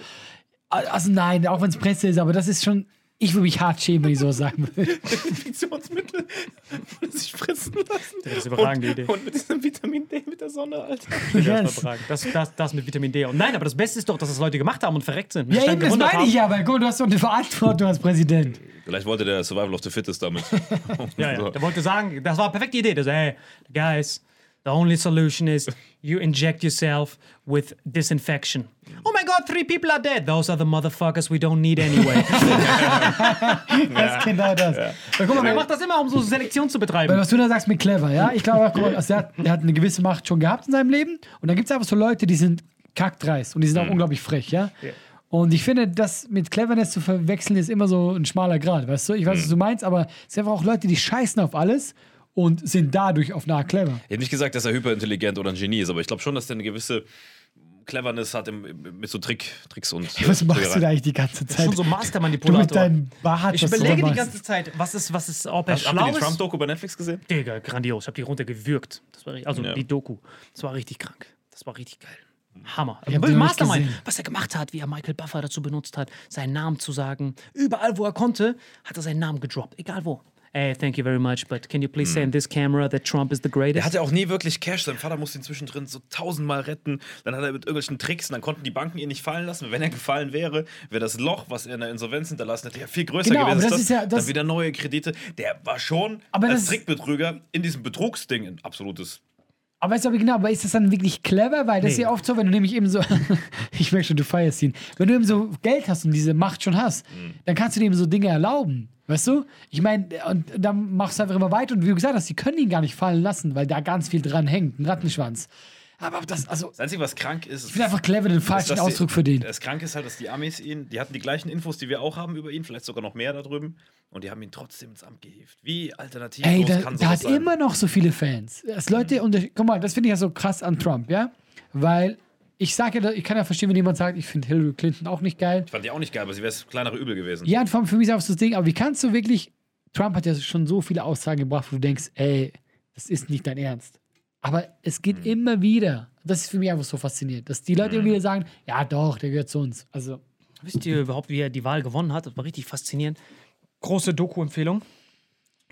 S2: Also nein, auch wenn es Presse ist, aber das ist schon Ich würde mich hart schämen, wenn ich sowas sagen würde.
S1: Desinfektionsmittel (laughs) sich fressen lassen.
S3: Das ist eine überragende
S1: und,
S3: Idee.
S1: Und mit diesem Vitamin D mit der Sonne, Alter.
S3: Das,
S2: Yes.
S3: ist überragend. das, das, das mit Vitamin D. Und nein, aber das Beste ist doch, dass das Leute gemacht haben und verreckt sind.
S2: Ja, eben, das meine ich ja, weil du hast doch eine Verantwortung als Präsident.
S1: Vielleicht wollte der Survival of the Fittest damit. (laughs)
S3: Ja, ja. Der wollte sagen, das war eine perfekte Idee. Der so, hey, guys, the only solution is you inject yourself with disinfection. Oh my God, three people are dead. Those are the motherfuckers we don't need anyway. (laughs) (laughs)
S2: Das ist genau das. Weil, guck mal,
S3: er
S2: weil,
S3: macht das immer, um so Selektion zu
S2: weil
S3: betreiben.
S2: was du da sagst mit clever, ja? Ich glaube, also er, hat, er hat eine gewisse Macht schon gehabt in seinem Leben. Und dann gibt es einfach so Leute, die sind kackdreist und die sind auch unglaublich frech, ja? Und ich finde, das mit Cleverness zu verwechseln, ist immer so ein schmaler Grad, weißt du? Ich weiß, was du meinst, aber es sind einfach auch Leute, die scheißen auf alles und sind dadurch auf nah clever.
S1: Ich hätte nicht gesagt, dass er hyperintelligent oder ein Genie ist, aber ich glaube schon, dass er eine gewisse Cleverness hat im, mit so Trick, Tricks und.
S2: Hey, was
S1: äh,
S2: machst du da eigentlich die ganze Zeit?
S3: Schon so
S2: du mit
S3: Mastermanipulator.
S2: deinem Bart,
S3: Ich überlege die ganze Zeit, was ist, was ist, ob er
S1: Hast, habt ihr
S3: schlau
S1: die
S3: ist.
S1: Trump-Doku bei Netflix gesehen?
S3: Digga, grandios. Ich habe die runtergewürgt. Das war, also
S1: Ja.
S3: die Doku. Das war richtig krank. Das war richtig geil. Hammer. Mastermind, was er gemacht hat, wie er Michael Buffer dazu benutzt hat, seinen Namen zu sagen. Überall, wo er konnte, hat er seinen Namen gedroppt. Egal wo. Hey, thank you very much, but can you please say in this camera that Trump is the
S1: Er
S3: greatest?
S1: hatte auch nie wirklich Cash. Sein Vater musste ihn zwischendrin so tausendmal retten. Dann hat er mit irgendwelchen Tricks und dann konnten die Banken ihn nicht fallen lassen. Wenn er gefallen wäre, wäre das Loch, was er in der Insolvenz hinterlassen hätte, ja viel größer
S2: Genau,
S1: gewesen.
S2: das ist ja- das-
S1: dann wieder neue Kredite. Der war schon
S2: Aber
S1: als Trickbetrüger in diesem Betrugsding ein absolutes.
S2: Aber weißt du, aber genau, aber ist das dann wirklich clever? Weil das ist
S3: Nee.
S2: ja oft so, wenn du nämlich eben so, (laughs) ich merke schon, du feierst ihn, wenn du eben so Geld hast und diese Macht schon hast, dann kannst du dir eben so Dinge erlauben. Weißt du? Ich meine, und dann machst du einfach immer weiter und wie du gesagt hast, die können ihn gar nicht fallen lassen, weil da ganz viel dran hängt, ein Rattenschwanz. Aber das, also,
S1: Das Einzige, was krank ist,
S2: ich finde einfach clever den falschen
S1: die-
S2: Ausdruck für den.
S1: Das Kranke ist halt, dass die Amis ihn, die hatten die gleichen Infos, die wir auch haben über ihn, vielleicht sogar noch mehr da drüben. Und die haben ihn trotzdem ins Amt gehievt. Wie alternativ
S2: Ey, da,
S1: kann
S2: da
S1: sowas
S2: hat
S1: sein?
S2: immer noch so viele Fans. Das Leute, und guck mal, das finde ich ja so krass an Trump, ja? Weil ich sage ja, ich kann ja verstehen, wenn jemand sagt, ich finde Hillary Clinton auch nicht geil.
S1: Ich fand die auch nicht geil, aber sie wäre das kleinere Übel gewesen.
S2: Ja, und vor allem für mich ist auch so das Ding, aber wie kannst du wirklich, Trump hat ja schon so viele Aussagen gebracht, wo du denkst, ey, das ist nicht dein Ernst. Aber es geht immer wieder. Das ist für mich einfach so faszinierend, dass die Leute immer wieder sagen, ja doch, der gehört zu uns. Also,
S3: Wisst ihr überhaupt, wie er die Wahl gewonnen hat? Das war richtig faszinierend. Große Doku-Empfehlung.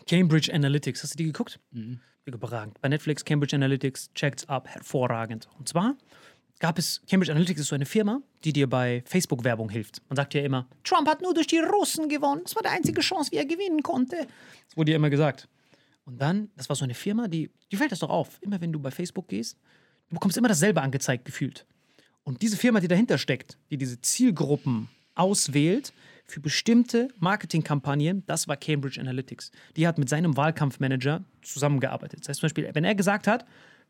S3: Cambridge Analytics. Hast du die geguckt? Mhm. Überragend. Bei Netflix, Cambridge Analytics, checkt's ab. Hervorragend. Und zwar gab es, Cambridge Analytics ist so eine Firma, die dir bei Facebook-Werbung hilft. Man sagt ja immer, Trump hat nur durch die Russen gewonnen. Das war die einzige Chance, wie er gewinnen konnte. Das wurde ja immer gesagt. Und dann, das war so eine Firma, die, die fällt das doch auf. Immer wenn du bei Facebook gehst, du bekommst immer dasselbe angezeigt gefühlt. Und diese Firma, die dahinter steckt, die diese Zielgruppen auswählt für bestimmte Marketingkampagnen, das war Cambridge Analytics. Die hat mit seinem Wahlkampfmanager zusammengearbeitet. Das heißt zum Beispiel, wenn er gesagt hat,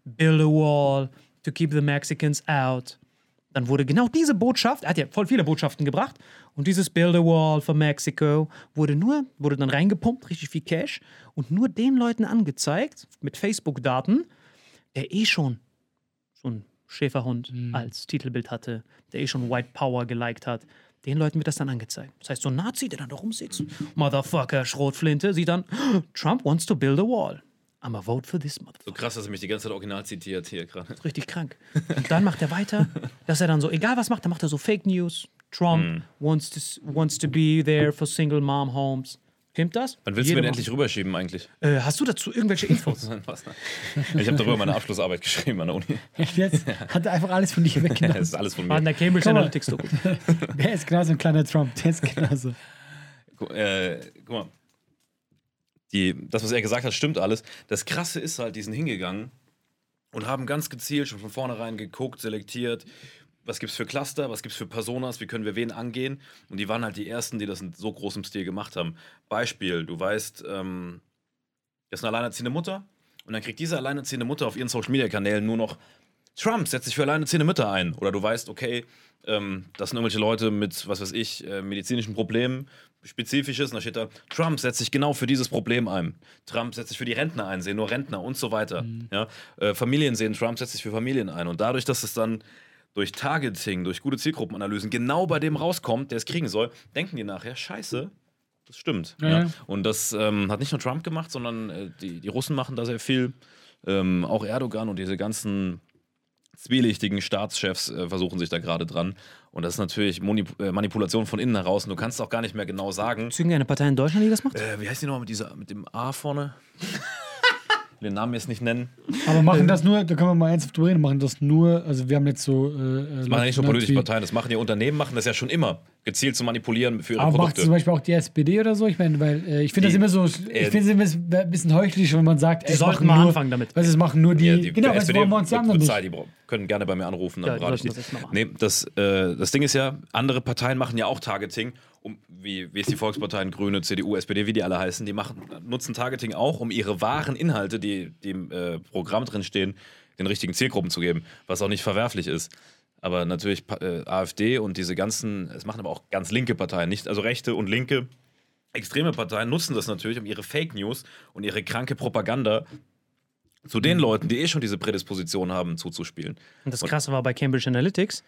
S3: build a wall to keep the Mexicans out, dann wurde genau diese Botschaft, er hat ja voll viele Botschaften gebracht, und dieses Build a Wall for Mexico wurde nur, wurde dann reingepumpt, richtig viel Cash, und nur den Leuten angezeigt, mit Facebook-Daten, der eh schon so ein Schäferhund als Titelbild hatte, der eh schon White Power geliked hat, den Leuten wird das dann angezeigt. Das heißt, so ein Nazi, der dann da rumsitzt, Motherfucker, Schrotflinte, sieht dann, (gasps) Trump wants to build a wall. I'm a vote for this
S1: So
S3: motherfucker.
S1: krass, dass er mich die ganze Zeit original zitiert hier gerade.
S3: Richtig krank. Und dann macht er weiter, (laughs) dass er dann so, egal was macht, dann macht er so Fake News. Trump wants, to, wants to be there for single mom homes. Stimmt das?
S1: Wann willst du
S3: Jede
S1: mir den
S3: Woche.
S1: endlich rüberschieben eigentlich?
S3: Äh, hast du dazu irgendwelche Infos? (laughs)
S1: Ich habe darüber meine Abschlussarbeit geschrieben an der Uni.
S2: jetzt hat er einfach alles von dir (laughs) weggenommen.
S1: Das ist alles von
S3: War in
S1: mir.
S3: der Cambridge
S2: Guck.
S3: Analytics-Doku.
S2: Der ist genauso ein kleiner Trump. Der ist genauso.
S1: Gu- Äh, guck mal. Die, das, was er gesagt hat, stimmt alles. Das Krasse ist halt, die sind hingegangen und haben ganz gezielt schon von vornherein geguckt, selektiert, was gibt's für Cluster, was gibt's für Personas, wie können wir wen angehen. Und die waren halt die Ersten, die das in so großem Stil gemacht haben. Beispiel, du weißt, ähm, das ist eine alleinerziehende Mutter und dann kriegt diese alleinerziehende Mutter auf ihren Social-Media-Kanälen nur noch Trump setzt sich für alleinerziehende Mütter ein. Oder du weißt, okay, ähm, das sind irgendwelche Leute mit, was weiß ich, äh, medizinischen Problemen, spezifisches, und da steht da, Trump setzt sich genau für dieses Problem ein. Trump setzt sich für die Rentner ein, sehen nur Rentner und so weiter. Ja? Äh, Familien sehen, Trump setzt sich für Familien ein. Und dadurch, dass es dann durch Targeting, durch gute Zielgruppenanalysen genau bei dem rauskommt, der es kriegen soll, denken die nachher, scheiße, das stimmt.
S2: Ja.
S1: ja. Und das ähm, hat nicht nur Trump gemacht, sondern äh, die, die Russen machen da sehr viel. Ähm, auch Erdogan und diese ganzen zwielichtigen Staatschefs äh, versuchen sich da gerade dran. Und das ist natürlich Monip äh, Manipulation von innen heraus. Und du kannst auch gar nicht mehr genau sagen.
S3: Zügen eine Partei in Deutschland, die das macht?
S1: Äh, wie heißt die nochmal mit, dieser, mit dem A vorne? Ich (laughs) will den Namen jetzt nicht nennen.
S2: Aber machen das nur, da können wir mal ernsthaft drüber reden, machen das nur, also wir haben jetzt so. Äh,
S1: Das machen ja nicht nur politische Parteien, das machen ja Unternehmen, machen das ja schon immer. Gezielt zu manipulieren für ihre
S2: Aber macht
S1: Produkte.
S2: zum Beispiel auch die SPD oder so? Ich meine, weil äh, ich finde das
S1: Die-
S2: immer so, ich
S1: äh,
S2: finde es immer ein bisschen heuchlerisch, wenn man sagt, ey, es
S3: sollten
S2: machen
S3: mal
S2: nur,
S3: anfangen damit.
S2: Weil es machen nur die,
S1: Ja, die,
S2: genau,
S1: SPD
S2: wollen wir uns die anderen nicht.
S1: bezahlt, die können gerne bei mir anrufen, dann
S3: Ja, die
S1: berate ich die.
S3: das.
S1: Nee, das, äh, das Ding ist ja, andere Parteien machen ja auch Targeting, um, wie, wie es die Volksparteien, Grüne, CDU, SPD, wie die alle heißen, die machen, nutzen Targeting auch, um ihre wahren Inhalte, die, die im äh, Programm drin stehen, den richtigen Zielgruppen zu geben, was auch nicht verwerflich ist. Aber natürlich äh, AfD und diese ganzen, es machen aber auch ganz linke Parteien, nicht, also rechte und linke extreme Parteien nutzen das natürlich, um ihre Fake News und ihre kranke Propaganda zu den Leuten, die eh schon diese Prädisposition haben, zuzuspielen.
S3: Und das Krasse war bei Cambridge Analytics,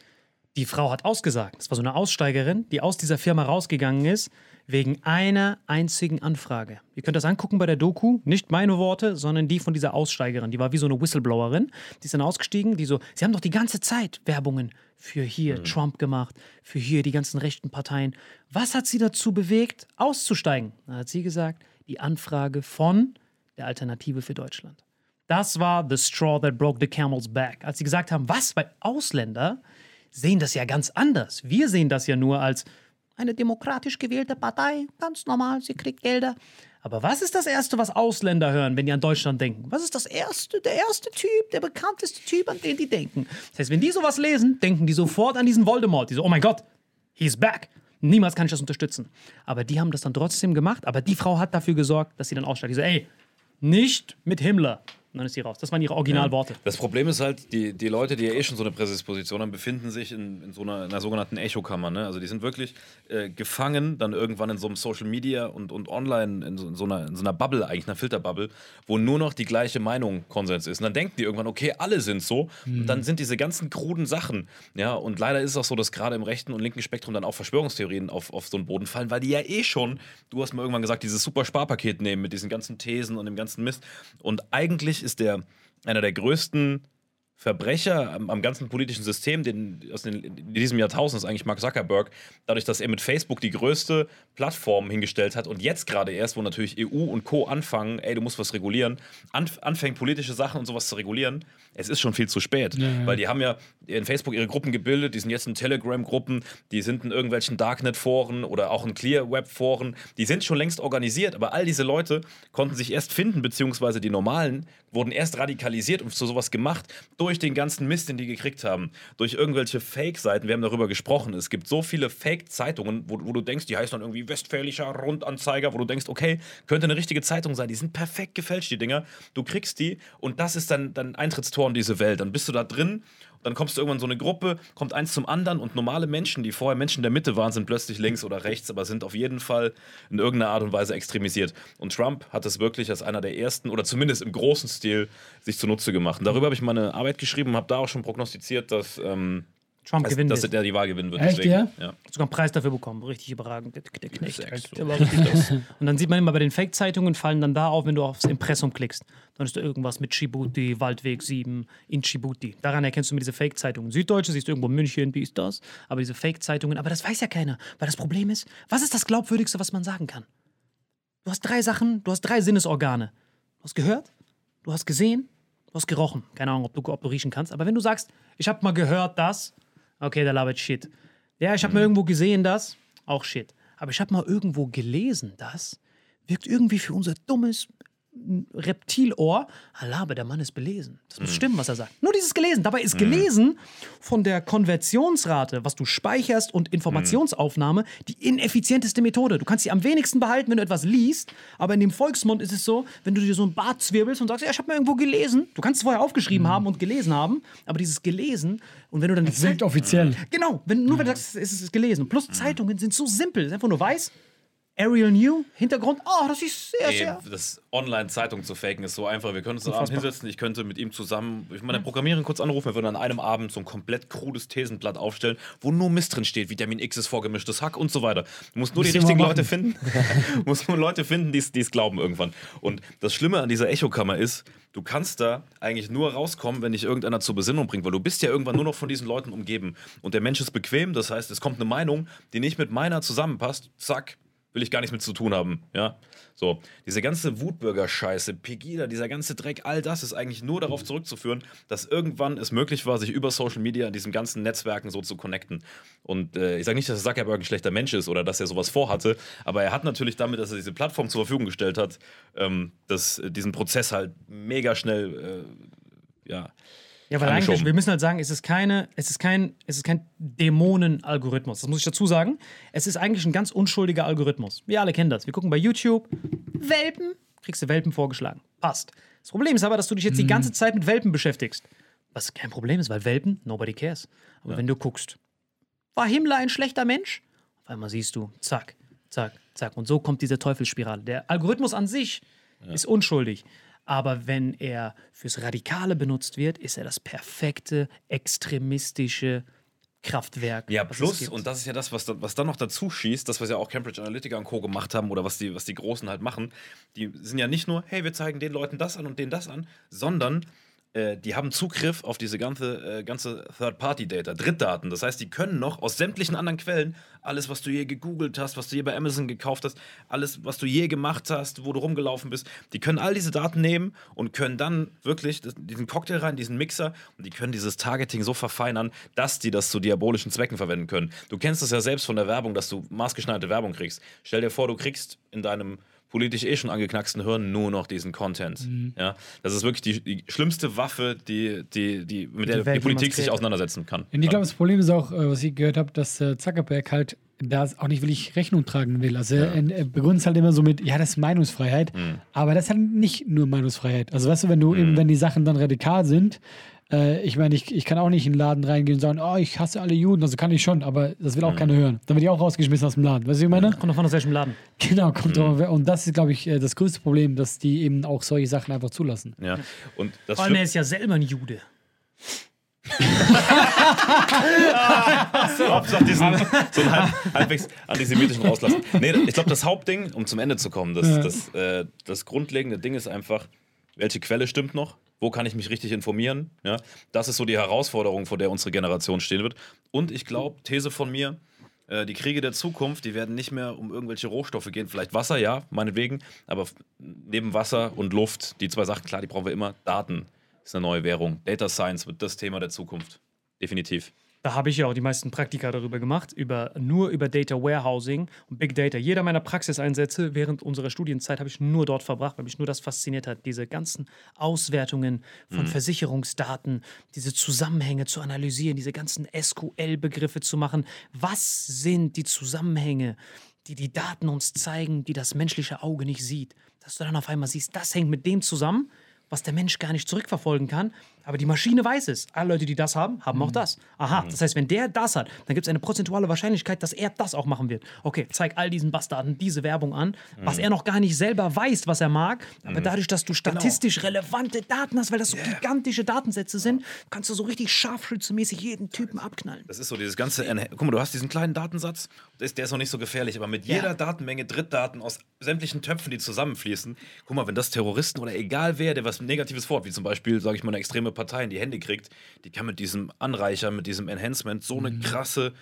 S3: die Frau hat ausgesagt. Das war so eine Aussteigerin, die aus dieser Firma rausgegangen ist, wegen einer einzigen Anfrage. Ihr könnt das angucken bei der Doku. Nicht meine Worte, sondern die von dieser Aussteigerin. Die war wie so eine Whistleblowerin. Die ist dann ausgestiegen, die so, sie haben doch die ganze Zeit Werbungen für hier Trump gemacht, für hier die ganzen rechten Parteien. Was hat sie dazu bewegt, auszusteigen? Dann hat sie gesagt, die Anfrage von der Alternative für Deutschland. Das war the straw that broke the camel's back. Als sie gesagt haben, was, weil Ausländer sehen das ja ganz anders. Wir sehen das ja nur als eine demokratisch gewählte Partei, ganz normal, sie kriegt Gelder. Aber was ist das Erste, was Ausländer hören, wenn die an Deutschland denken? Was ist das Erste, der erste Typ, der bekannteste Typ, an den die denken? Das heißt, wenn die sowas lesen, denken die sofort an diesen Voldemort. Die so, oh mein Gott, he's back. Niemals kann ich das unterstützen. Aber die haben das dann trotzdem gemacht. Aber die Frau hat dafür gesorgt, dass sie dann aussteigt. Die so, ey, nicht mit Himmler. Und dann ist sie raus. Das waren ihre Originalworte.
S1: Das Problem ist halt, die, die Leute, die ja eh schon so eine Prädisposition haben, befinden sich in, in so einer, in einer sogenannten Echokammer. Ne? Also die sind wirklich äh, gefangen, dann irgendwann in so einem Social Media und, und online, in so, in, so einer, in so einer Bubble, eigentlich einer Filterbubble, wo nur noch die gleiche Meinung Konsens ist. Und dann denken die irgendwann, okay, alle sind so. Und dann sind diese ganzen kruden Sachen. Ja, und leider ist es auch so, dass gerade im rechten und linken Spektrum dann auch Verschwörungstheorien auf, auf so einen Boden fallen, weil die ja eh schon, du hast mal irgendwann gesagt, dieses super Sparpaket nehmen mit diesen ganzen Thesen und dem ganzen Mist. Und eigentlich ist der einer der größten Verbrecher am, am ganzen politischen System, den, aus den, in diesem Jahrtausend ist eigentlich Mark Zuckerberg, dadurch, dass er mit Facebook die größte Plattform hingestellt hat und jetzt gerade erst, wo natürlich EU und Co. anfangen, ey, du musst was regulieren, anf anfängt politische Sachen und sowas zu regulieren, es ist schon viel zu spät. Weil die haben ja in Facebook ihre Gruppen gebildet, die sind jetzt in Telegram-Gruppen, die sind in irgendwelchen Darknet-Foren oder auch in Clear-Web-Foren, die sind schon längst organisiert, aber all diese Leute konnten sich erst finden, beziehungsweise die normalen wurden erst radikalisiert und zu sowas gemacht durch den ganzen Mist, den die gekriegt haben. Durch irgendwelche Fake-Seiten. Wir haben darüber gesprochen. Es gibt so viele Fake-Zeitungen, wo, wo du denkst, die heißen dann irgendwie Westfälischer Rundanzeiger, wo du denkst, okay, könnte eine richtige Zeitung sein. Die sind perfekt gefälscht, die Dinger. Du kriegst die und das ist dann dein Eintrittstor in diese Welt. Dann bist du da drin. Dann kommst du irgendwann in so eine Gruppe, kommt eins zum anderen und normale Menschen, die vorher Menschen der Mitte waren, sind plötzlich links oder rechts, aber sind auf jeden Fall in irgendeiner Art und Weise extremisiert. Und Trump hat es wirklich als einer der ersten oder zumindest im großen Stil sich zunutze gemacht. Und darüber habe ich meine Arbeit geschrieben, habe da auch schon prognostiziert, dass, ähm,
S3: Trump
S1: dass,
S3: gewinnt
S1: dass
S3: wird.
S1: er die Wahl gewinnen wird.
S2: Echt,
S1: Deswegen,
S2: ja?
S1: ja.
S3: Hat sogar einen Preis dafür bekommen. Richtig überragend. Der, der Knecht.
S1: So.
S3: Das. (laughs) Und dann sieht man immer bei den Fake-Zeitungen fallen dann da auf, wenn du aufs Impressum klickst. Dann ist da irgendwas mit Djibouti, Waldweg 7 in Djibouti. Daran erkennst du mir diese Fake-Zeitungen. Süddeutsche siehst du irgendwo München, wie ist das? Aber diese Fake-Zeitungen, aber das weiß ja keiner. Weil das Problem ist, was ist das Glaubwürdigste, was man sagen kann? Du hast drei Sachen, du hast drei Sinnesorgane. Du hast gehört, du hast gesehen, du hast gerochen. Keine Ahnung, ob du, ob du riechen kannst. Aber wenn du sagst, ich habe mal gehört, dass, okay, der labert Shit. Ja, ich habe mal irgendwo gesehen, dass, auch Shit. Aber ich habe mal irgendwo gelesen, dass, wirkt irgendwie für unser dummes Reptilohr, aber der Mann ist belesen. Das muss stimmen, was er sagt. Nur dieses gelesen. Dabei ist gelesen von der Konversionsrate, was du speicherst und Informationsaufnahme, die ineffizienteste Methode. Du kannst sie am wenigsten behalten, wenn du etwas liest, aber in dem Volksmund ist es so, wenn du dir so ein Bart zwirbelst und sagst, ja, ich habe mal irgendwo gelesen, du kannst es vorher aufgeschrieben haben und gelesen haben, aber dieses gelesen und wenn du dann
S2: wirkt offiziell.
S3: Genau, wenn, nur wenn du sagst, es ist gelesen. Plus Zeitungen sind so simpel, es ist einfach nur weiß, Ariel New, Hintergrund, oh, das ist sehr,
S1: Ey,
S3: sehr.
S1: das Online-Zeitung zu faken ist so einfach. Wir können uns abends hinsetzen, ich könnte mit ihm zusammen, ich meine, Programmierer kurz anrufen, wir würden an einem Abend so ein komplett krudes Thesenblatt aufstellen, wo nur Mist drin steht, Vitamin X ist vorgemischtes Hack und so weiter. Du musst nur die
S2: Müssen wir
S1: richtigen. Leute finden, (laughs) du musst nur Leute finden, die es glauben irgendwann. Und das Schlimme an dieser Echokammer ist, du kannst da eigentlich nur rauskommen, wenn dich irgendeiner zur Besinnung bringt, weil du bist ja irgendwann nur noch von diesen Leuten umgeben. Und der Mensch ist bequem, das heißt, es kommt eine Meinung, die nicht mit meiner zusammenpasst, zack, will ich gar nichts mit zu tun haben, ja. So, diese ganze Wutbürger-Scheiße, Pegida, dieser ganze Dreck, all das ist eigentlich nur darauf zurückzuführen, dass irgendwann es möglich war, sich über Social Media in diesen ganzen Netzwerken so zu connecten. Und äh, ich sage nicht, dass Zuckerberg ein schlechter Mensch ist oder dass er sowas vorhatte, aber er hat natürlich damit, dass er diese Plattform zur Verfügung gestellt hat, ähm, das, äh, diesen Prozess halt mega schnell, äh, ja.
S3: Ja, weil eigentlich, wir müssen halt sagen, es ist keine, es ist kein, es ist kein Dämonen-Algorithmus. Das muss ich dazu sagen. Es ist eigentlich ein ganz unschuldiger Algorithmus. Wir alle kennen das. Wir gucken bei YouTube, Welpen, kriegst du Welpen vorgeschlagen. Passt. Das Problem ist aber, dass du dich jetzt die ganze Zeit mit Welpen beschäftigst. Was kein Problem ist, weil Welpen, nobody cares. Aber wenn du guckst, war Himmler ein schlechter Mensch? Auf einmal siehst du, zack, zack, zack. Und so kommt diese Teufelsspirale. Der Algorithmus an sich ist unschuldig. Aber wenn er fürs Radikale benutzt wird, ist er das perfekte extremistische Kraftwerk.
S1: Ja, plus, und das ist ja das, was, was dann noch dazu schießt, das, was ja auch Cambridge Analytica und Co. gemacht haben oder was die, was die Großen halt machen, die sind ja nicht nur, hey, wir zeigen den Leuten das an und denen das an, sondern äh, die haben Zugriff auf diese ganze, äh, ganze Third-Party-Data, Drittdaten. Das heißt, die können noch aus sämtlichen anderen Quellen alles, was du je gegoogelt hast, was du je bei Amazon gekauft hast, alles, was du je gemacht hast, wo du rumgelaufen bist, die können all diese Daten nehmen und können dann wirklich das- diesen Cocktail rein, diesen Mixer und die können dieses Targeting so verfeinern, dass die das zu diabolischen Zwecken verwenden können. Du kennst es ja selbst von der Werbung, dass du maßgeschneiderte Werbung kriegst. Stell dir vor, du kriegst in deinem politisch eh schon angeknacksten Hirn nur noch diesen Content. Ja, das ist wirklich die, die schlimmste Waffe, die, die, die, mit der
S3: Die Welt,
S1: die Politik sich auseinandersetzen kann.
S2: Und ich glaube, das Problem ist auch, äh, was ich gehört habe, dass äh, Zuckerberg halt da auch nicht wirklich Rechnung tragen will. Also er, er begründet es halt immer so mit, ja, das ist Meinungsfreiheit, aber das ist halt nicht nur Meinungsfreiheit. Also weißt du, wenn du eben, wenn die Sachen dann radikal sind, äh, ich meine, ich, ich kann auch nicht in den Laden reingehen und sagen, oh, ich hasse alle Juden, also kann ich schon, aber das will auch keiner hören. Dann werde ich auch rausgeschmissen aus dem Laden. Weißt du, wie ich meine?
S3: Kommt davon aus welchem Laden.
S2: Genau, kommt drauf. Und das ist, glaube ich, äh, das größte Problem, dass die eben auch solche Sachen einfach zulassen.
S1: Ja. Und das
S3: Vor allem, er ist ja selber ein Jude. (laughs)
S1: Hauptsache diesen so einen halb, halbwegs antisemitischen rauslassen. Nee, ich glaube, das Hauptding, um zum Ende zu kommen, das, das, äh, das grundlegende Ding ist einfach, welche Quelle stimmt noch? Wo kann ich mich richtig informieren? Ja, das ist so die Herausforderung, vor der unsere Generation stehen wird. Und ich glaube, These von mir, äh, die Kriege der Zukunft, die werden nicht mehr um irgendwelche Rohstoffe gehen. Vielleicht Wasser, ja, meinetwegen. Aber neben Wasser und Luft, die zwei Sachen, klar, die brauchen wir immer. Daten ist eine neue Währung. Data Science wird das Thema der Zukunft. Definitiv.
S3: Da habe ich ja auch die meisten Praktika darüber gemacht, über, nur über Data Warehousing und Big Data. Jeder meiner Praxiseinsätze während unserer Studienzeit habe ich nur dort verbracht, weil mich nur das fasziniert hat. Diese ganzen Auswertungen von Versicherungsdaten, diese Zusammenhänge zu analysieren, diese ganzen SQL-Begriffe zu machen. Was sind die Zusammenhänge, die die Daten uns zeigen, die das menschliche Auge nicht sieht? Dass du dann auf einmal siehst, das hängt mit dem zusammen, was der Mensch gar nicht zurückverfolgen kann. Aber die Maschine weiß es. Alle Leute, die das haben, haben auch das. Aha, das heißt, wenn der das hat, dann gibt es eine prozentuale Wahrscheinlichkeit, dass er das auch machen wird. Okay, zeig all diesen Bastarden diese Werbung an, was er noch gar nicht selber weiß, was er mag. Aber dadurch, dass du statistisch relevante Daten hast, weil das so gigantische Datensätze sind, kannst du so richtig scharfschützenmäßig jeden Typen abknallen.
S1: Das ist so dieses ganze. Guck mal, du hast diesen kleinen Datensatz, der ist, der ist noch nicht so gefährlich, aber mit jeder Datenmenge Drittdaten aus sämtlichen Töpfen, die zusammenfließen, guck mal, wenn das Terroristen oder egal wer, der was Negatives vorhat, wie zum Beispiel, sage ich mal, eine extreme Partei in die Hände kriegt, die kann mit diesem Anreicher, mit diesem Enhancement so eine krasse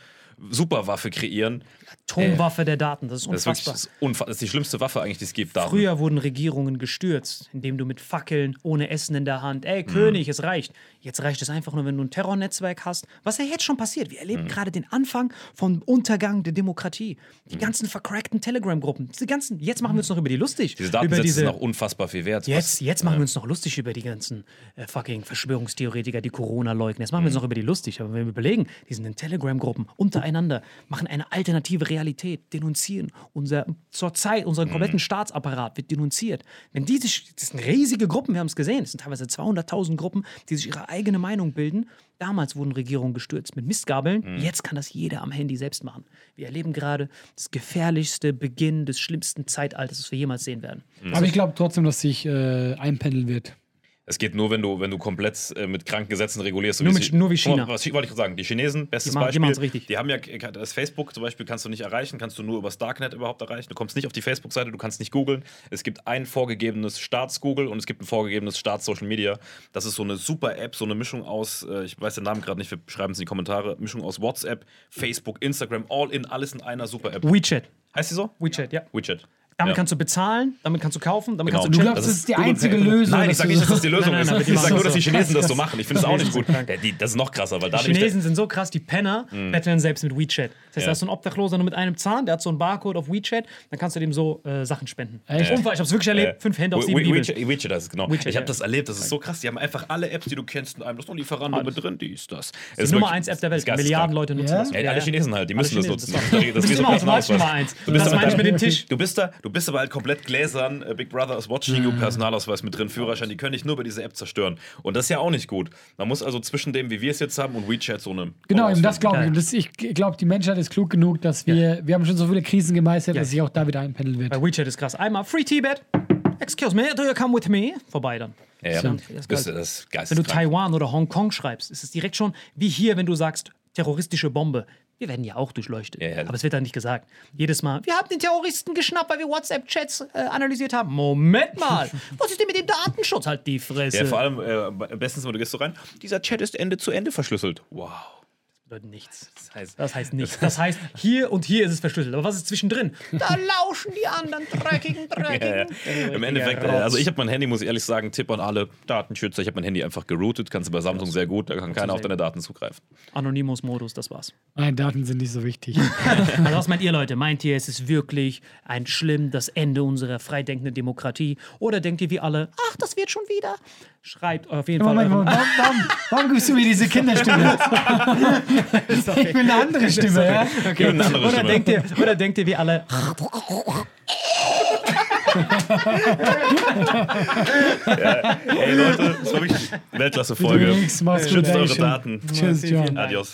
S1: Superwaffe kreieren.
S3: Atomwaffe der Daten, das ist
S1: Das ist wirklich
S3: unfassbar.
S1: das ist, unfa das ist die schlimmste Waffe eigentlich, die es gibt. Daten.
S3: Früher wurden Regierungen gestürzt, indem du mit Fackeln, ohne Essen in der Hand, ey König, es reicht. Jetzt reicht es einfach nur, wenn du ein Terrornetzwerk hast, was ja jetzt schon passiert. Wir erleben gerade den Anfang vom Untergang der Demokratie. Die ganzen vercrackten Telegram-Gruppen, diese ganzen, jetzt machen wir uns noch über die lustig.
S1: Diese Datensätze
S3: diese,
S1: sind auch unfassbar viel wert.
S3: Jetzt,
S1: Was-
S3: jetzt machen wir uns noch lustig über die ganzen äh, fucking Verschwörungstheoretiker, die Corona leugnen. Jetzt machen wir uns noch über die lustig. Aber wenn wir überlegen, die sind in Telegram-Gruppen untereinander machen eine alternative Realität, denunzieren. Unser, zurzeit, unseren kompletten Staatsapparat wird denunziert. Wenn diese, das sind riesige Gruppen, wir haben es gesehen, es sind teilweise 200.000 Gruppen, die sich ihre eigene Meinung bilden. Damals wurden Regierungen gestürzt mit Mistgabeln. Jetzt kann das jeder am Handy selbst machen. Wir erleben gerade das gefährlichste Beginn des schlimmsten Zeitalters, das wir jemals sehen werden.
S2: Aber ich glaube trotzdem, dass sich äh, einpendeln wird.
S1: Es geht nur, wenn du, wenn du komplett äh, mit kranken Gesetzen regulierst. so
S3: Nur
S1: wie
S3: mit-
S1: sie-
S3: nur wie China.
S1: Was wollte ich gerade sagen? Die Chinesen, bestes
S3: Die machen- die
S1: Beispiel.
S3: machen's richtig.
S1: Die haben ja, das Facebook zum Beispiel kannst du nicht erreichen, kannst du nur übers Darknet überhaupt erreichen. Du kommst nicht auf die Facebook-Seite, du kannst nicht googeln. Es gibt ein vorgegebenes Staats-Google und es gibt ein vorgegebenes Staats-Social Media. Das ist so eine super App, so eine Mischung aus, äh, ich weiß den Namen gerade nicht, wir schreiben es in die Kommentare, Mischung aus WhatsApp, Facebook, Instagram, all in, alles in einer super App.
S3: WeChat.
S1: Heißt die so?
S3: WeChat, ja.
S1: WeChat.
S3: Damit
S1: ja.
S3: kannst du bezahlen, damit kannst du kaufen, damit
S1: Genau.
S3: kannst du
S2: Du glaubst, das ist die einzige. Lösung.
S1: Nein, ich sage nicht, dass das die Lösung
S3: Nein, nein,
S1: ist.
S3: aber die
S1: ich sage nur, dass die. Chinesen das so machen. Ich finde es auch nicht gut. Ja, die, das ist noch krasser, weil da
S3: Die Chinesen sind so krass, die Penner betteln selbst mit WeChat. Das heißt,
S1: Ja.
S3: da ist so ein Obdachloser nur mit einem Zahn, der hat so einen Barcode auf WeChat, dann kannst du dem so äh, Sachen spenden.
S2: Echt?
S3: Unfall, ich hab's wirklich erlebt, fünf Hände auf sieben Bibeln.
S1: WeChat, WeChat heißt es, genau.
S3: WeChat,
S1: ich habe
S3: ja.
S1: das erlebt, das ist so krass. Die haben einfach alle Apps, die du kennst, in einem. Das ist noch Lieferando mit drin, dies, das.
S3: Die Nummer 1 App der Welt. Milliarden Leute nutzen das.
S1: Ja, alle Chinesen halt, die müssen das nutzen.
S3: das
S1: ist- ist
S3: immer automatisch. Nummer eins.
S1: Du bist
S3: Das
S1: da mit
S3: meine ich mit dem
S1: deinem-
S3: Tisch.
S1: Du bist da, du bist aber halt komplett Gläsern, äh, Big Brother is watching you, Personalausweis mit drin, Führerschein, die können dich nur über diese App zerstören. Und das ist ja auch nicht gut. Man muss also zwischen dem, wie wir es jetzt haben, und WeChat so eine.
S2: Genau, eben das glaube ich. Und das, ich glaube, die Menschheit ist klug genug, dass wir, wir haben schon so viele Krisen gemeistert,
S3: Ja.
S2: dass sich auch da wieder einpendeln wird.
S3: Bei WeChat ist krass. Einmal Free Tibet. Excuse me, do you come with me? Vorbei dann.
S1: Ja, ja.
S3: Das
S1: Das,
S3: ist
S1: das, ist geil.
S3: Wenn du Taiwan oder Hongkong schreibst, ist es direkt schon wie hier, wenn du sagst, terroristische Bombe. Wir werden ja auch durchleuchtet.
S1: Ja, ja.
S3: Aber es wird dann nicht gesagt. Jedes Mal, wir haben den Terroristen geschnappt, weil wir WhatsApp-Chats äh, analysiert haben. Moment mal, (laughs) was ist denn mit dem Datenschutz? Halt die Fresse.
S1: Ja, vor allem, äh, bestens, wenn du gehst so rein, dieser Chat ist Ende zu Ende verschlüsselt. Wow.
S3: Bedeutet nichts.
S1: Das heißt,
S3: Das heißt nichts. Das heißt, hier und hier ist es verschlüsselt. Aber was ist zwischendrin? Da lauschen die anderen dreckigen, (laughs)
S1: Ja, ja.
S3: dreckigen.
S1: Im Endeffekt, also ich habe mein Handy, muss ich ehrlich sagen, Tipp an alle Datenschützer, ich habe mein Handy einfach geroutet, kannst du bei Samsung sehr gut, da kann keiner auf deine Daten zugreifen.
S3: Anonymous-Modus, das war's.
S2: Nein, Daten sind nicht so wichtig. (laughs)
S3: Also was meint ihr, Leute? Meint ihr, es ist wirklich ein schlimm das Ende unserer freidenkenden Demokratie? Oder denkt ihr wie alle, ach, das wird schon wieder? Schreibt auf jeden
S2: Moment,
S3: Fall.
S2: Moment, warum, warum, warum gibst du mir diese Kinderstimme? (laughs) ich will eine andere Stimme, ja?
S1: Okay. Eine andere
S3: Oder
S1: Stimme.
S3: denkt, ihr, oder denkt ihr wie alle,
S1: Ey Leute, das war wirklich Weltklasse-Folge. Schützt eure. Daten.
S2: Tschüss, John.
S1: Adios.